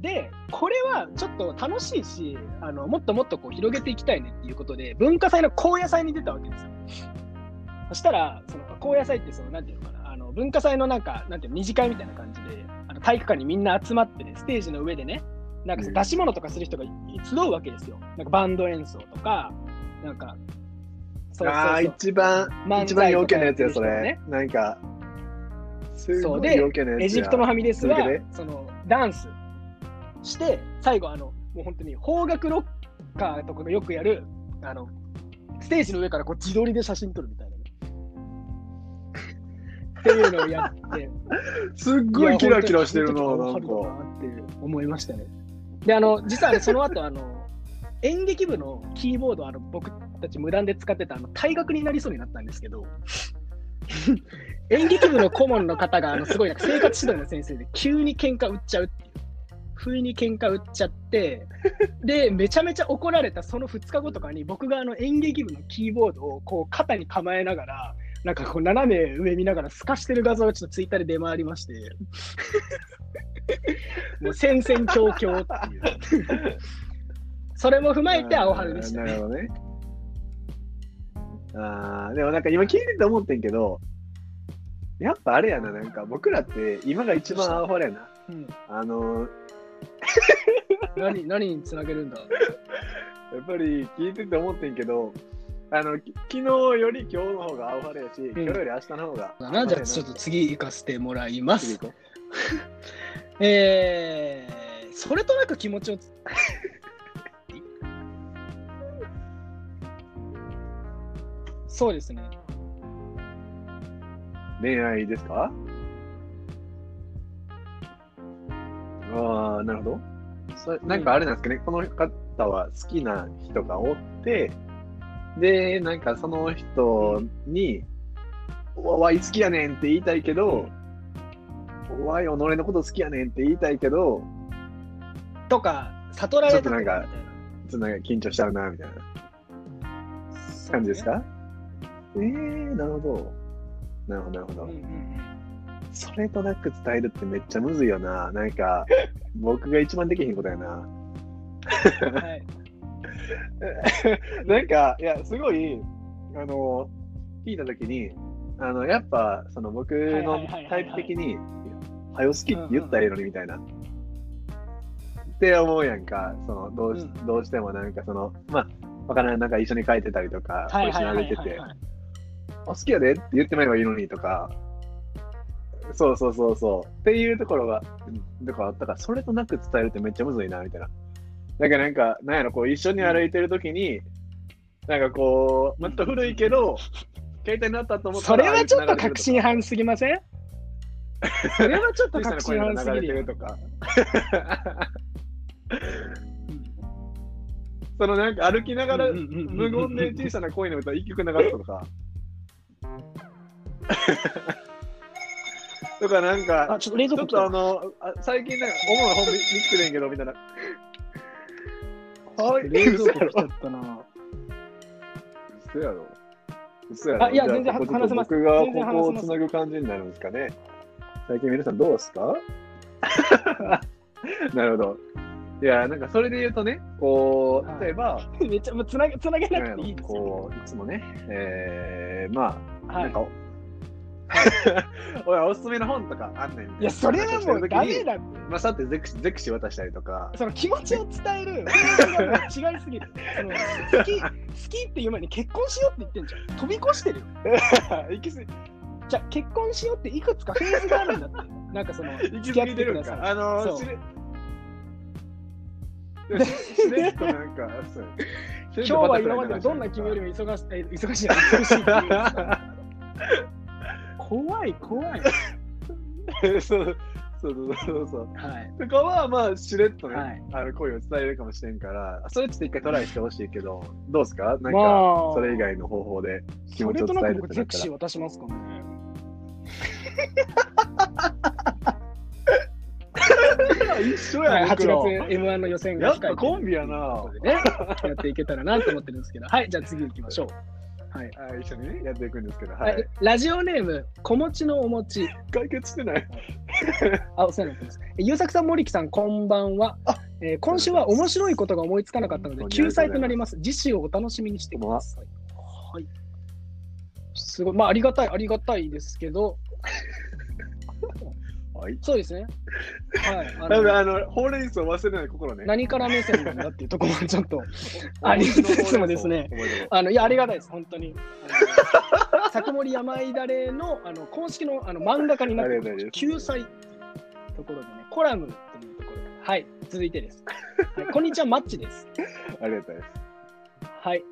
で、これはちょっと楽しいし、あの、もっともっとこう広げていきたいねっていうことで、文化祭の高野祭に出たわけですよ。そしたら、その高野祭って、その、なんていうのかな、あの、文化祭のなんか、なんていうの、二次会みたいな感じで、体育館にみんな集まってね、ステージの上でね、なんか出し物とかする人が集うわけですよ。なんかバンド演奏とか、なんか、そうああ、一番、漫一番才陽気なやつや、それ。ねなんか、すそうで。エジプトのファミレスはそのダンスして最後あのもう本当に邦楽ロッカーとかがよくやるあのステージの上からこう自撮りで写真撮るみたいなねっていうのをやって。[laughs] すっごいキラキラしてるな、なんか。って思いましたね。であの実はねその後あの演劇部のキーボードあの僕たち無断で使ってたあの退学になりそうになったんですけど [laughs] 演劇部の顧問の方があのすごいなんか生活指導の先生で急に喧嘩売っちゃうっていう。不意に喧嘩売っちゃってでめちゃめちゃ怒られたその2日後とかに僕があの演劇部のキーボードをこう肩に構えながらなんかこう斜め上見ながら透かしてる画像がちょっとツイッターで出回りまして。[laughs] もう戦々恐々っていう。それも踏まえて青春でしたね。なるほどね。ああ、でもなんか今聞いてて思ってんけど、やっぱあれやな、なんか僕らって今が一番青春やな。うん、あのー、何何につなげるんだ？[laughs] やっぱり聞いてて思ってんけど、あの、き昨日より今日の方が青晴れやし、今日より明日の方がだな。じゃあちょっと次行かせてもらいます。[laughs] えー、それとなく気持ちをつ [laughs] そうですね。う恋愛ですか？ああ、なるほど。それなんかあれなんですかね、この方は好きな人がおって、で、なんかその人に、おわい好きやねんって言いたいけど、おわい己のこと好きやねんって言いたいけど、とか悟られたとかみたいなちょっちょっとなんか緊張しちゃうな、みたいな感じですか？ええー、なるほど。なるほど、なるほど。うんうんうんそれとなく伝えるってめっちゃむずいよな。なんか、僕が一番できへんことやな。はい [laughs] なんか、いや、すごい、あの、聞いたときに、あの、やっぱ、その僕のタイプ的に、はよ好きって言ったらええのにみたいな。って思うやんか、その、どうし、うどうしてもなんかその、まあ、わからん、なんか一緒に書いてたりとか、一緒に歩いてて、はいはいあ、好きやでって言ってもらえばいいのにとか、そうそうそうそう。っていうところが、うんとかあったから、それとなく伝えるってめっちゃむずいな、みたいな。だからなんか、なんやろ、こう、一緒に歩いてるときに、なんかこう、まあちょっと古いけど、携帯になったと思ったら、それはちょっと確確信犯すぎません？それはちょっと確信犯すぎる。とか。そのなんか歩きながら、無言で小さな恋の歌一曲流すとか。[laughs] とかなんか、あ、ちょっと冷ちょっとあの、あ最近なんか、主な本見見つけてんけど、みたいな。はい、冷蔵庫来ちゃ。ったな。嘘やろ。嘘やろ。あいや全然話せます僕がここをつなぐ感じになるんですかね。最近皆さんどうですか？[laughs] なるほど。いや、なんかそれで言うとね、こはいう例えば、[laughs] めっちゃ、もうつなげつなげなくていいですよ。こう、いつもね、えー、まあ、はないんか、[laughs] 俺はおすすめの本とかあんねん。いや、それはもうダメだって。まあ、さってゼクシゼクシ渡したりとか、その気持ちを伝える違いすぎる。その好き、[laughs] 好きっていう前に結婚しようって言ってんじゃん。飛び越してるよ。[laughs] 行き過ぎじゃあ結婚しようっていくつかフェーズがあるんだって。なんかその、行付き合ってください。か。あのそうー、しれいやししれっとなんか、そう今日は今までどんな君よりも忙しえ忙しいな、忙しいっていう。怖い、怖い。[laughs] そうそうそうそう。はい。とかは、まあ、しれっとね、はいあの声を伝えるかもしれんから、それちょっと一回トライしてほしいけど、どうですか？なんか、まあそれ以外の方法で気持ちをそれとな伝えるく僕、ゼクシー渡しますかね。一 [laughs] 緒はい、8月僕ら M1 の予選がやっぱ控えてるコンビやな。やっていけたらなと思ってるんですけど、はい、じゃあ次行きましょう。はい。はい、一緒にね、やっていくんですけど、ははいい、ラジオネーム、子持ちのお餅。解決してない。あ、お世話になってます。えゆうさくさん、森木さん、こんばんは。えー今週は面白いことが思いつかなかったので、救済となります。次週をお楽しみにしてください。はい。すごい、まあ、ありがたい、ありがたいですけど、はい。そうですね。はい。[laughs] あのかあの、ほうれん草忘れない心ね。何から目線なんだっていうところはちょっと [laughs] ありつつもですね、あのいや、ありがたいです、本当に。あの作森山井だれのあの公式のあの漫画家になって救済ところでね、コラムというところで。はい、続いてです。はい、こんにちは、マッチです。[laughs] ありがたいです。はい。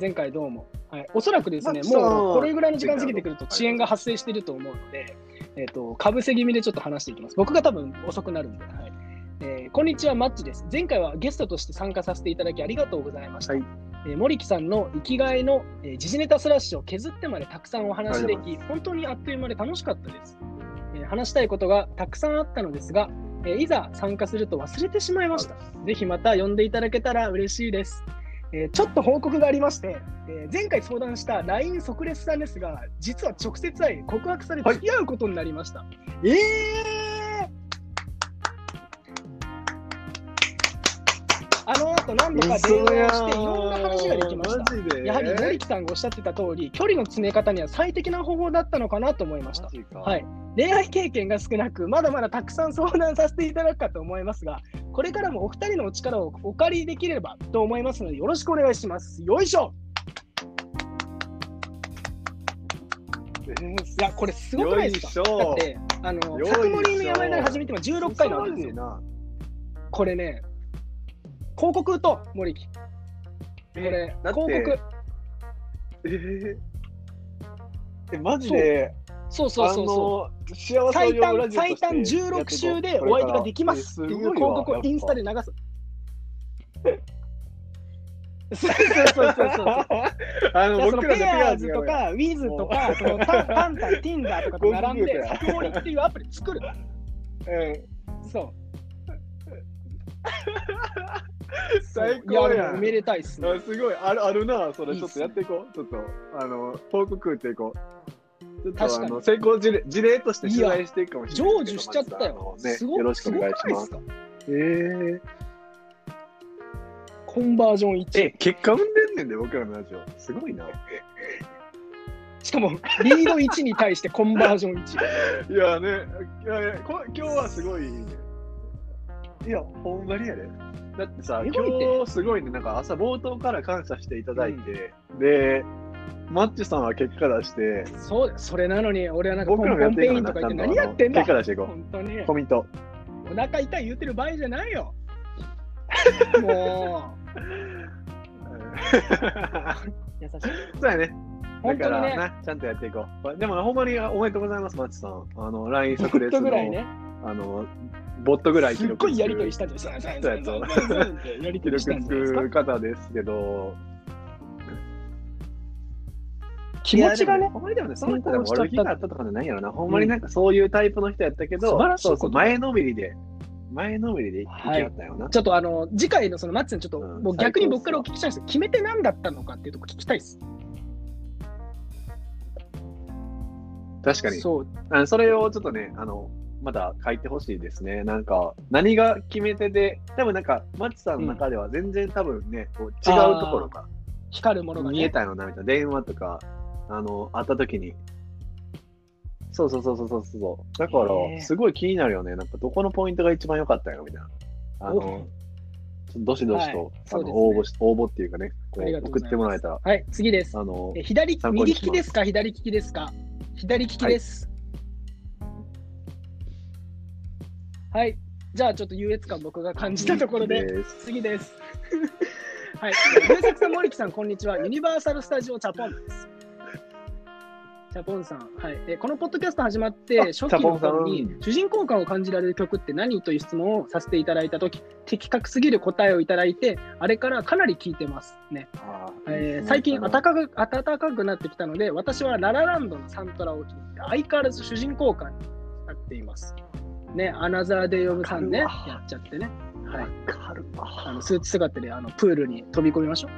前回どうも。はい、おそらくですね、もうこれぐらいの時間過ぎてくると遅延が発生していると思うので、えっ、と、かぶせ気味でちょっと話していきます。僕が多分遅くなるんで。はいえーこんにちは、マッチです。前回はゲストとして参加させていただきありがとうございました。はいえー森木さんの生きがいの、えー時事ネタスラッシュを削ってまでたくさんお話でき、本当にあっという間で楽しかったです。えー話したいことがたくさんあったのですが、えーいざ参加すると忘れてしまいました。ぜひまた呼んでいただけたら嬉しいです。えーちょっと報告がありまして、えー前回相談した LINE 即レスさんですが、実は直接会い、告白され付き合うことになりました。えー！あの後何度か電話をしていろんな話ができました。やはり森木さんがおっしゃってた通り、距離の詰め方には最適な方法だったのかなと思いました。はい、恋愛経験が少なく、まだまだたくさん相談させていただくかと思いますが、これからもお二人のお力をお借りできればと思いますので、よろしくお願いします。よいしょえーいや、これすごくないですか？だって、あの、よいしょ作森の山田始めても16回なわけですよ。な。これね、広告と森木。こえれ、広告。えーえ、マジで、そうそうそうそう。う。幸せを最呼ぶラ短最ジオとして短16週でお相手ができますっていう広告をインスタで流す。そうそうそうそう。[laughs] あの、僕ペアーズとがか、ウィズとか、そのタンタンタン、Tinder とかと並んで、ゴーグルだよ作森っていうアプリ作る。うんそう。最高いや、ん。もめでたいっすね。あすごい、あるあるな、それちょっとやっていこう。ちょっと、あの、報告っていこう。ちょっ確かあの成功事例事例として取材していくかもしれない。成就しちゃったよ。ね、すごよろしくお願いします。すえー、コンバージョン1。え、結果生んでんねんで、僕らのラジオ。すごいな。しかも、リード1に対してコンバージョン1。[laughs] いやね、いやいやこ今日はすごい、いや、ほんまにやで。だってさ、今日すごいね、なんか朝冒頭から感謝していただいて、で、マッチさんは結果出して、そうそれなのに、俺はなんかポ僕らもやっていかなンとか言ってちゃんと何やってんだ結果出していこ本当にう。。コミット。お腹痛い言ってる場合じゃないよ。[laughs] もう、[laughs] 優しい。そうやね。だ本当にね、からな、ちゃんとやっていこう。でも、ほんまにおめでとうございます、マッチさん。あの、LINE 即レスの、ね、あの、ボットぐらいすっごいやりとりししたんですよ。やりと記録りしたすか [laughs] つく。方ですけど、気持ちがねほんまにでもね、その人でも成功しちゃった悪気があったとかじゃないやろな。ほんまになんかそういうタイプの人やったけど、そうそう、前のめりで、前のめりでいきはったよな。ちょっとあの、次回のそのマッチさん、ちょっと、うんもう逆に僕からお聞きしたいんですよ。決め手何だったのかっていうとこ聞きたいです。確かに。そう。あのそれをちょっとね、あの、また書いてほしいですね。なんか、何が決め手で、多分なんか、松さんの中では全然多分ね、こう違うところが光るものが、ね、見えたのなみたいな。電話とか、あの、会った時に。そうそうそうそうそうそう。だからすごい気になるよね。なんか、どこのポイントが一番良かったよみたいな。あの、どしどしと、はいあの応募し、応募っていうかね、送ってもらえたら、はい、次です。あのえ、左、右利きですか？左利きですか？左利きです。はい。じゃあ、ちょっと優越感僕が感じたところで、次です。[laughs] はい。優作さん、森木さん、こんにちは。ユニバーサル・スタジオ・チャポンです。チャポンさん、はい。えこのポッドキャスト始まって、あ初期の頃に主人公感を感じられる曲って何という質問をさせていただいたとき、的確すぎる答えをいただいて、あれからかなり聞いてますね。あえー最近暖かく暖かくなってきたので、私はララランドのサントラを聴いて、相変わらず主人公感になっています。ね、アナザーデイ・オブ・サンね、やっちゃってね。はい。かるあのスーツ姿であのプールに飛び込みましょう。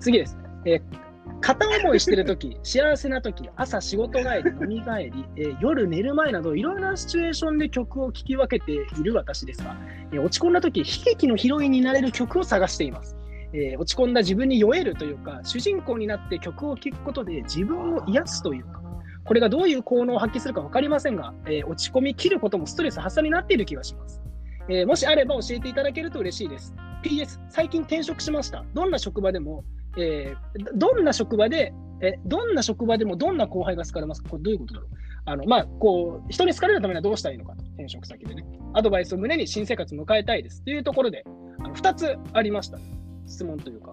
次です。えー片思いしてるとき、幸せなとき、朝仕事帰り、飲み帰り、えー夜寝る前など、いろいろなシチュエーションで曲を聴き分けている私ですが、えー落ち込んだとき、悲劇のヒロインになれる曲を探しています。えー落ち込んだ自分に酔えるというか、主人公になって曲を聴くことで自分を癒すというか、これがどういう効能を発揮するか分かりませんが、え落ち込み切ることもストレス発散になっている気がします。えもしあれば教えていただけると嬉しいです。PS、最近転職しました。どんな職場でも、えーどどんな職場で、えどんな職場でもどんな後輩が好かれますか？これどういうことだろう？あの、まあ、こう、人に好かれるためにはどうしたらいいのかと、転職先でね。アドバイスを胸に新生活を迎えたいです。というところで、あの2つありました。質問というか。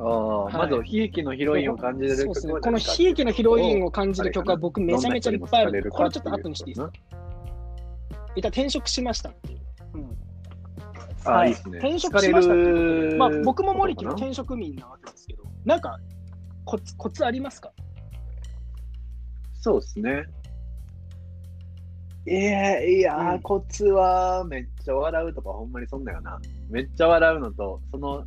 ああ、はいまず悲劇のヒロインを感じれるそうですね。曲はこの悲劇のヒロインを感じる曲は僕めちゃめちゃいっぱいあるこれちょっと後にしていいですか？一旦転職しましたっていう。はい。いいですね。転職しましたっていう疲れるまあ、僕も森木のことかな。転職民なわけですけど、なんかコツコツありますか？そうですね。いやいや、うん。コツはめっちゃ笑うとかほんまにそんなよな。めっちゃ笑うのと、その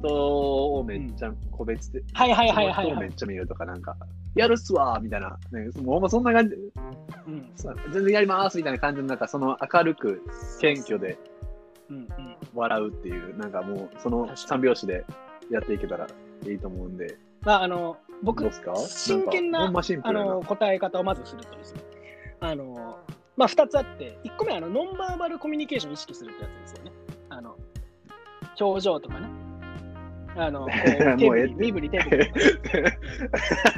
人をめっちゃ個別で、はいはいはいはいはい。その人をめっ。ちゃ見るとか、なんか、やるっすわーみたいな、ね、もうほんまそんな感じ、うん。全然やりますみたいな感じの、なんかその明るく、謙虚でうんうん笑うっていう、なんかもうその三拍子でやっていけたらいいと思うんで、まあ、あの僕真剣なあの答え方をまずするとですね、あのまあ、2つあって、1個目はあのノンバーバルコミュニケーションを意識するってやつですよね。あの表情とかね。あの [laughs] もう身振り手振りと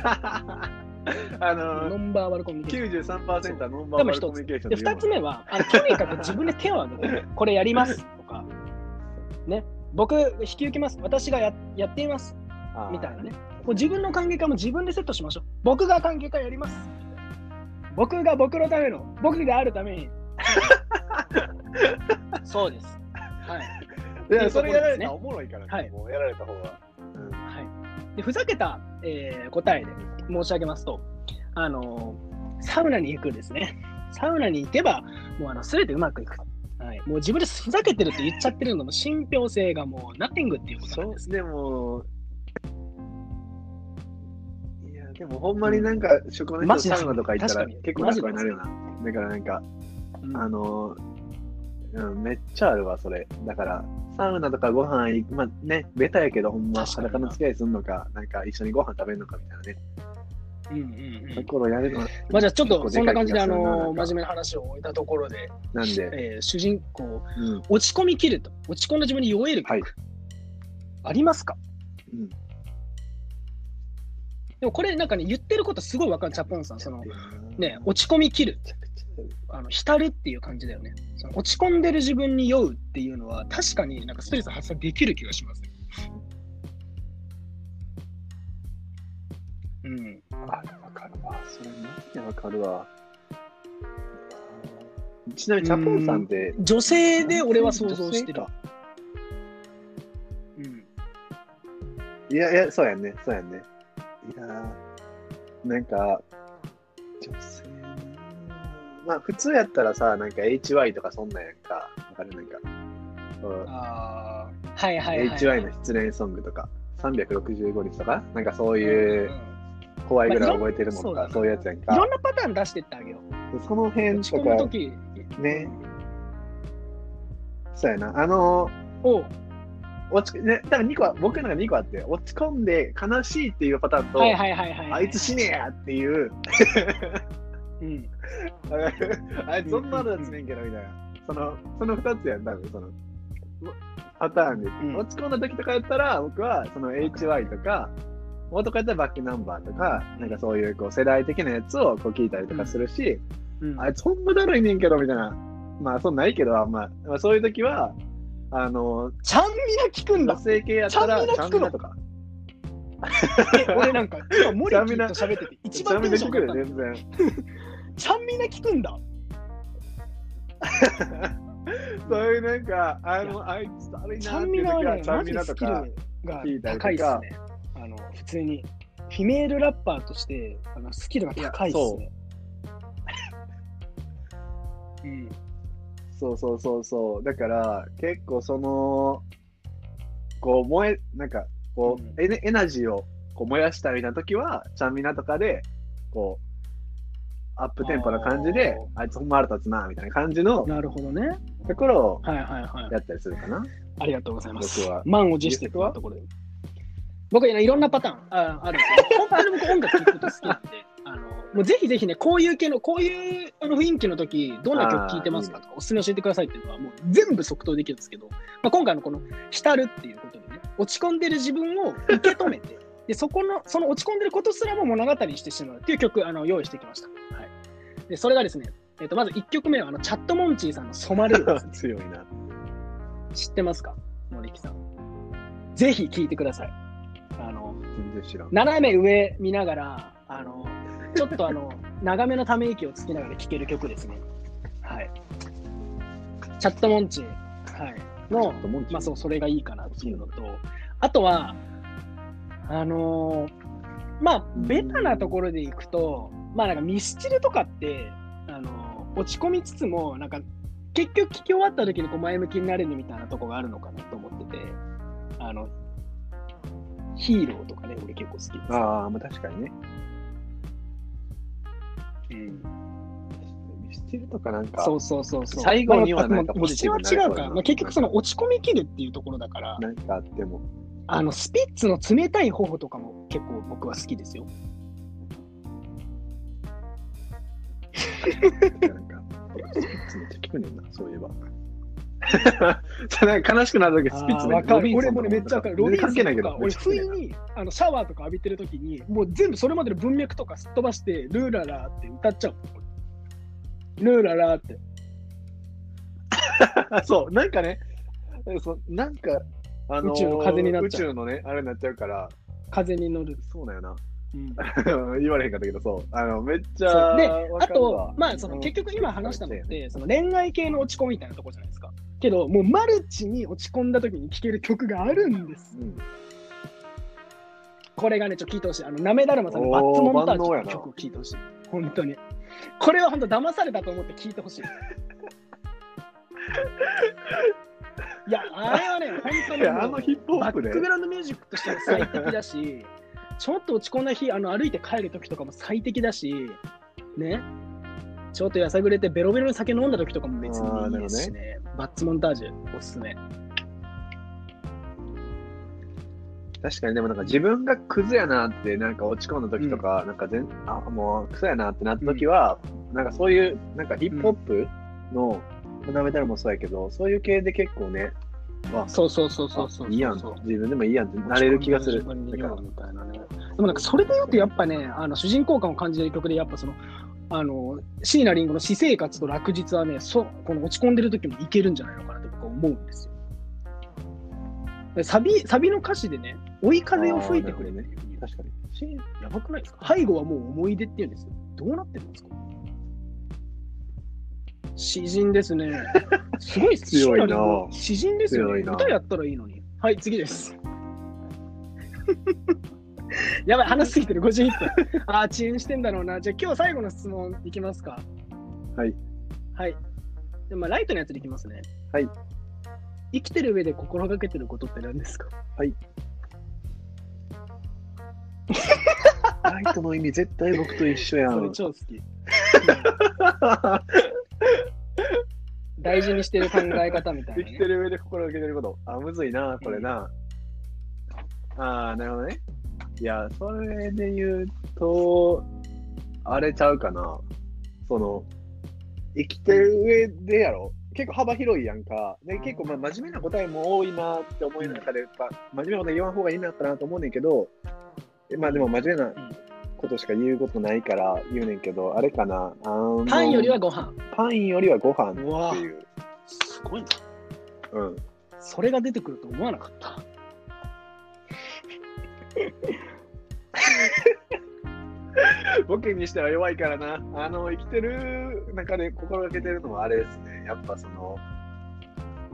か、[laughs] [laughs] あノのンバーバルコミュニケーション。93%はノンバーバルコミュニケーションで、2つ目は、あのとにかく自分で手を挙げて、これやりますとか、ね、僕、引き受けます、私がややっていますみたいなね。こう自分の関係化も自分でセットしましょう。僕が関係化やります。僕が僕のための、僕があるために。[laughs] そうです。はい。いや、それやられたらおもろいからね、はいもうやられた方が。でふざけた、えー答えで申し上げますと、あのーサウナに行くですね。サウナに行けば、もうあの全てうまくいく。はい、もう自分でふざけてるって言っちゃってるのの信憑性がもうナッティングっていうことなんです。そう、でも、いや、でもほんまになんか、職場の人サウナとか行ったら結構楽になるよな。だからなんか、うんあの、うん、めっちゃあるわ、それ。だから、サウナとかご飯行く、まあね、ベタやけど、ほんま裸の付き合いするのか、なんか一緒にご飯食べるのかみたいなね。うんうんうんところやるの。まあ、じゃあちょっとそんな感じで、あの真面目な話を終えたところで、なんで、えー主人公、うん。落ち込み切ると、落ち込んだ自分に酔える曲、はいありますか？うんでもこれなんかね、言ってることすごいわかる、チャポンさん。そのね、落ち込み切る。あの浸るっていう感じだよね。その落ち込んでる自分に酔うっていうのは、確かになんかストレス発散できる気がします。うん。あ、わかるわ。それマジでわかるわ。ちなみに、チャポンさんって、女性で俺は想像してる女。うん。いやいや、そうやんね、そうやんね。いやーなんか、まあ、普通やったらさ、なんか HY とかそんなんやんか。わかるなんか。うんああ、はいはいはい、はい。HY の失恋ソングとか、365日とか、なんかそういう怖いぐらい覚えてるもんとか、まあそういうやつやんいろか。んなパターン出してってあげよう。その辺とか、ね、そうやな。あのおう落ち、ね、多分2個は、僕の中で2個あって、落ち込んで悲しいっていうパターンと、はいはいはいはい。あいつ死ねやっていう、うん。あいつそんなのやつねんけど、みたいな。その、その2つやん、多分その、パターンで。ん落ち込んだ時とかやったら、僕は、その HY とか、男やったらバックナンバーとか、なんかそういうこう世代的なやつをこう聞いたりとかするし、うんあいつほんまだるいねんけど、みたいな。まあ、そんないけど、まあ、まあ、そういう時は、あの、ちゃんみな聞くんだ女。性系やったら、ちゃんみなとか。え俺なんか、今、モリキーと喋ってて、一番テンショ全然。ちゃんみな聞くんだ。[laughs] そういうなんか、あの、あいつだるいちなっていうゃんみなはね、ちゃんみなとかが高いっすね。あの、普通に。フィメールラッパーとして、あのスキルが高いっすね。[laughs] うん。そうそうそうそう。だから、結構その、こう燃え、なんか、こう、うんエネエナジーをこう燃やしたみたいな時は、ちゃんみなとかで、こう、アップテンポな感じで、あいつほんま腹立つな、みたいな感じのなるほどね。ところをはいはいはい。やったりするかな。ありがとうございます。僕は満を持してとところで。僕はいろんなパターンああるんですけど、[laughs] 本当に僕音楽聴くこと好きなんで、あのもうぜひぜひね、こういう系の、こういうあの雰囲気の時、どんな曲聴いてますかとか、おすすめ教えてくださいっていうのは、もう全部即答できるんですけど、まあ、今回のこの浸るっていうことでね、落ち込んでる自分を受け止めて、でそこの、その落ち込んでることすらも物語にしてしまうっていう曲、あの用意してきました。はい、でそれがですね、えっとまず1曲目はあのチャットモンチーさんの染まれる強いな。知ってますか？森木さん。ぜひ聴いてください。あの。斜め上見ながら、あの、ちょっとあの、[laughs] 長めのため息をつきながら聴ける曲ですね。はい。チャットモンチ、はい。の、まあそう、それがいいかなっていうのと、あとは、あのーまあ、ベタなところでいくと、まあなんかミスチルとかって、あのー落ち込みつつも、なんか、結局聴き終わった時にこう前向きになれるみたいなとこがあるのかなと思ってて、あの、ヒーローとかね、俺結構好きです。ああ、まあ確かにね。うんミスチルとかなんか、そうそうそうそう。最後にはなんかまあポジティブになる道は違うから、まあ、結局その落ち込みきるっていうところだから、なんかあっても。あのスピッツの冷たい頬とかも結構僕は好きですよ。なんか、スピッツめっちゃ聞くねんな、そういえば。そうなんか悲しくなるとき、スピッツあーわかる。俺もねめっちゃわかる。ロビンソンとか俺不意にあのシャワーとか浴びてるときに、もう全部それまでの文脈とかすっ飛ばして、ルーララーって歌っちゃう。ルーララーって。[laughs] そう、なんかね、そうなんか、あのー宇宙の風になっちゃう宇宙のね、あれになっちゃうから、風に乗る。そうだよな。うん [laughs] 言われへんかったけど、そう。あの、めっちゃで、わあと、まあ、その結局今話したのっうんて、その恋愛系の落ち込みみたいなとこじゃないですか。けど、もうマルチに落ち込んだ時に聴ける曲があるんです。うんこれがね、ちょっと聞いてほしい。あの、なめだるまさんのバッツモンタージュの曲を聴いてほしい。本当に。これは本当騙されたと思って聞いてほしい。[laughs] いや、あれはね、本当にあのヒップホップでバック。グラウンドミュージックとしては最適だし、ちょっと落ち込んだ日、あの歩いて帰る時とかも最適だし、ね、ちょっとやさぐれてベロベロに酒飲んだ時とかも別にいいですしね、バッツモンタージュおすすめ。確かに、でもなんか自分がクズやなって、なんか落ち込んだ時とか、なんか全、あ、もうクソやなってなった時は、なんかそういう、なんかヒップホップの、フナメタルもそうやけど、そういう系で結構ね、あ、そうそうそうそうそうそう。いいやん、自分でもいいやんってなれる気がする。自分にだからみたいなね。でもなんかそれで言うとやっぱね、あの主人公感を感じる曲でやっぱその、あの、椎名林檎の私生活と落日はね、そう、この落ち込んでる時もいけるんじゃないのかなと僕は思うんですよ。でサビ、サビの歌詞でね、追い風を吹いてくれっていうふうに確かに。しやばくないですか？背後はもう思い出って言うんですよ。どうなってるんですか？詩人ですね。[laughs] すごい強いな詩人ですよね。歌やったらいいのに。はい、次です。[laughs] やばい、話しすぎてる、51分。ああ、遅延してんだろうな。じゃあ今日最後の質問いきますか。はい。はい。でまあ、ライトのやつでいきますね。はい。生きてる上で心がけてることって何ですか？はい。[laughs] ライトの意味絶対僕と一緒やそれん。超好き。[laughs] 大事にしてる考え方みたいな、ね生きて。る上で心がけてること。あ、むずいな、これな。ああ、なるほどね。いや、それで言うと、あれちゃうかな。その、生きてる上でやろ？結構幅広いやんか。で、結構まあ真面目な答えも多いなって思いながら、やっぱ真面目なこと言わん方がいいなったなと思うねんけど、えまあでも真面目なことしか言うことないから言うねんけど、あれかな？あのパンよりはご飯。パンよりはご飯っていう。すごいな。うん。それが出てくると思わなかった。[laughs] ボケにしては弱いからな。あの、生きてる中で心がけてるのはあれですね。やっぱその、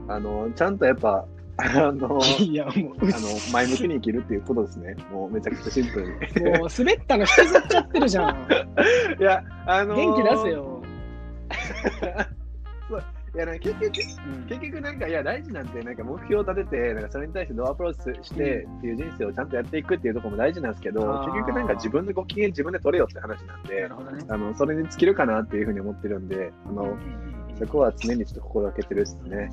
あの、ちゃんとやっぱ、あの、いや、もう、あの前向きに生きるっていうことですね。もうめちゃくちゃシンプルに。もう滑ったの引きずっちゃってるじゃん。[laughs] いや、あのー元気出せ。[laughs] よ。いや、なんか結局、うん結局なんか、いや、大事なんて、なんか目標を立てて、なんかそれに対してどうアプローチしてっていう人生をちゃんとやっていくっていうところも大事なんですけど、結局なんか自分でご機嫌自分で取れよって話なんでね。あの、それに尽きるかなっていうふうに思ってるんで、あの、そこは常にちょっと心がけてるっすね。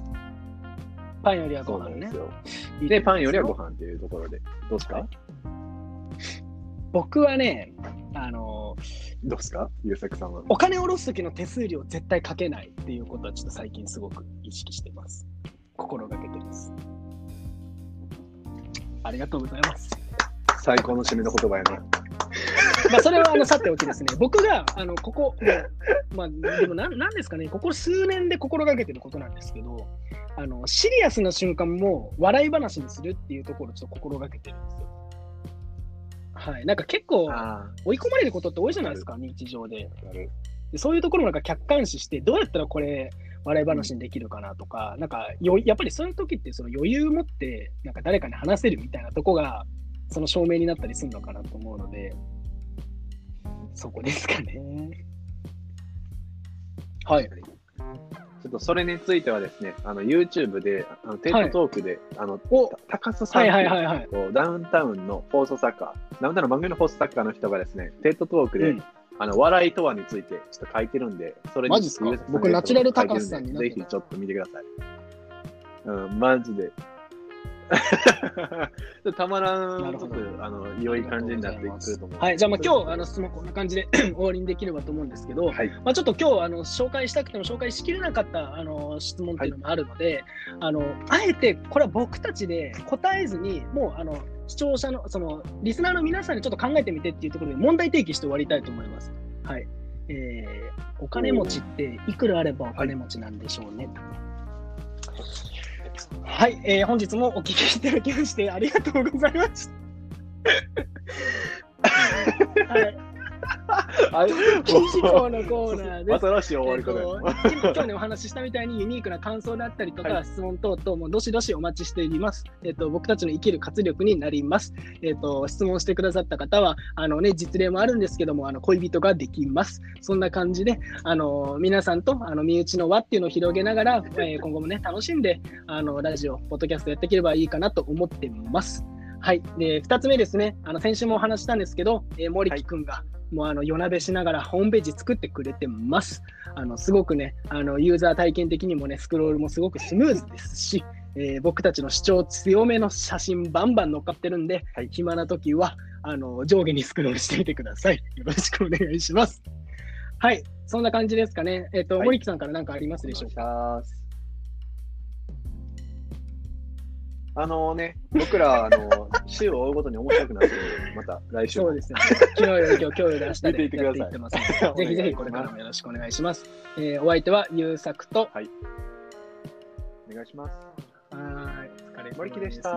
パンよりはそご飯ねでで、パンよりはご飯っていうところで。どうですか？僕はね、あの、どうですか？優作さんは。お金を下ろす時の手数料絶対かけないっていうことはちょっと最近すごく意識してます。心がけてます。ありがとうございます。最高の締めの言葉やな。[laughs] まあそれはあのさておきですね、僕があのここ、まあ、でもなんなんですかね、ここ数年で心がけてることなんですけど、あのシリアスな瞬間も笑い話にするっていうところをちょっと心がけてるんですよ。はい、なんか結構あ追い込まれることって多いじゃないですか、日常で。でそういうところもなんか客観視して、どうやったらこれ、笑い話にできるかなとか、なんかよやっぱりそういう時ってその余裕持って、なんか誰かに話せるみたいなとこが、その証明になったりするのかなと思うので、そこですかね。はい。ちょっとそれについてはですね、あの YouTube で、あの TED Talk で、あのお高須さんはいはいはいはい。ダウンタウンの放送作家、ダウンタウンの番組の放送作家の人がですね、 TED Talk で、うんあの笑いとはについてちょっと書いてるんで、それに僕ナチュラル高須さんにぜひちょっと見てください。うん、マジで。[laughs] たまらん、ちょっとあの良い感じになってくると思う。はい、じゃあまあ今日あの質問こんな感じで [laughs] 終わりにできればと思うんですけど、はい。まあ、ちょっと今日あの紹介したくても紹介しきれなかったあの質問っていうのもあるので、あのあえてこれは僕たちで答えずにもうあの視聴者のそのリスナーの皆さんにちょっと考えてみてっていうところで問題提起して終わりたいと思います。はい。えーお金持ちっていくらあればお金持ちなんでしょうね。はい、はいえー本日もお聞きいただきましてありがとうございました。はい、あ記事項のコーナーです。新しい終わり方やえっと今日ねお話ししたみたいにユニークな感想だったりとか、は質問等々もどしどしお待ちしております。えっと僕たちの生きる活力になります。えっと質問してくださった方はあのね実例もあるんですけどもあの恋人ができます。そんな感じであの皆さんとあの身内の輪っていうのを広げながら、えー今後もね楽しんであのラジオポッドキャストやっていければいいかなと思ってます。はい。で、二つ目ですね。あの、先週もお話ししたんですけど、えー森木くんが、もうあの夜なべしながらホームページ作ってくれてます。あのすごくねあの、ユーザー体験的にもね、スクロールもすごくスムーズですし、えー僕たちの主張強めの写真バンバン乗っかってるんで、はい暇な時はあの上下にスクロールしてみてください。よろしくお願いします。はい、そんな感じですかね。えっ、と、はい森木さんから何かありますでしょうか？あのね、僕ら、あの、週を追うごとに面白くなって、また来週。そうですね。今日より今日、今日より明日でやっていってますので、[laughs] ぜひぜひこれからもよろしくお願いします。えー、お相手は優作と、はい。お願いします。はい。お疲れ様です。森木でした。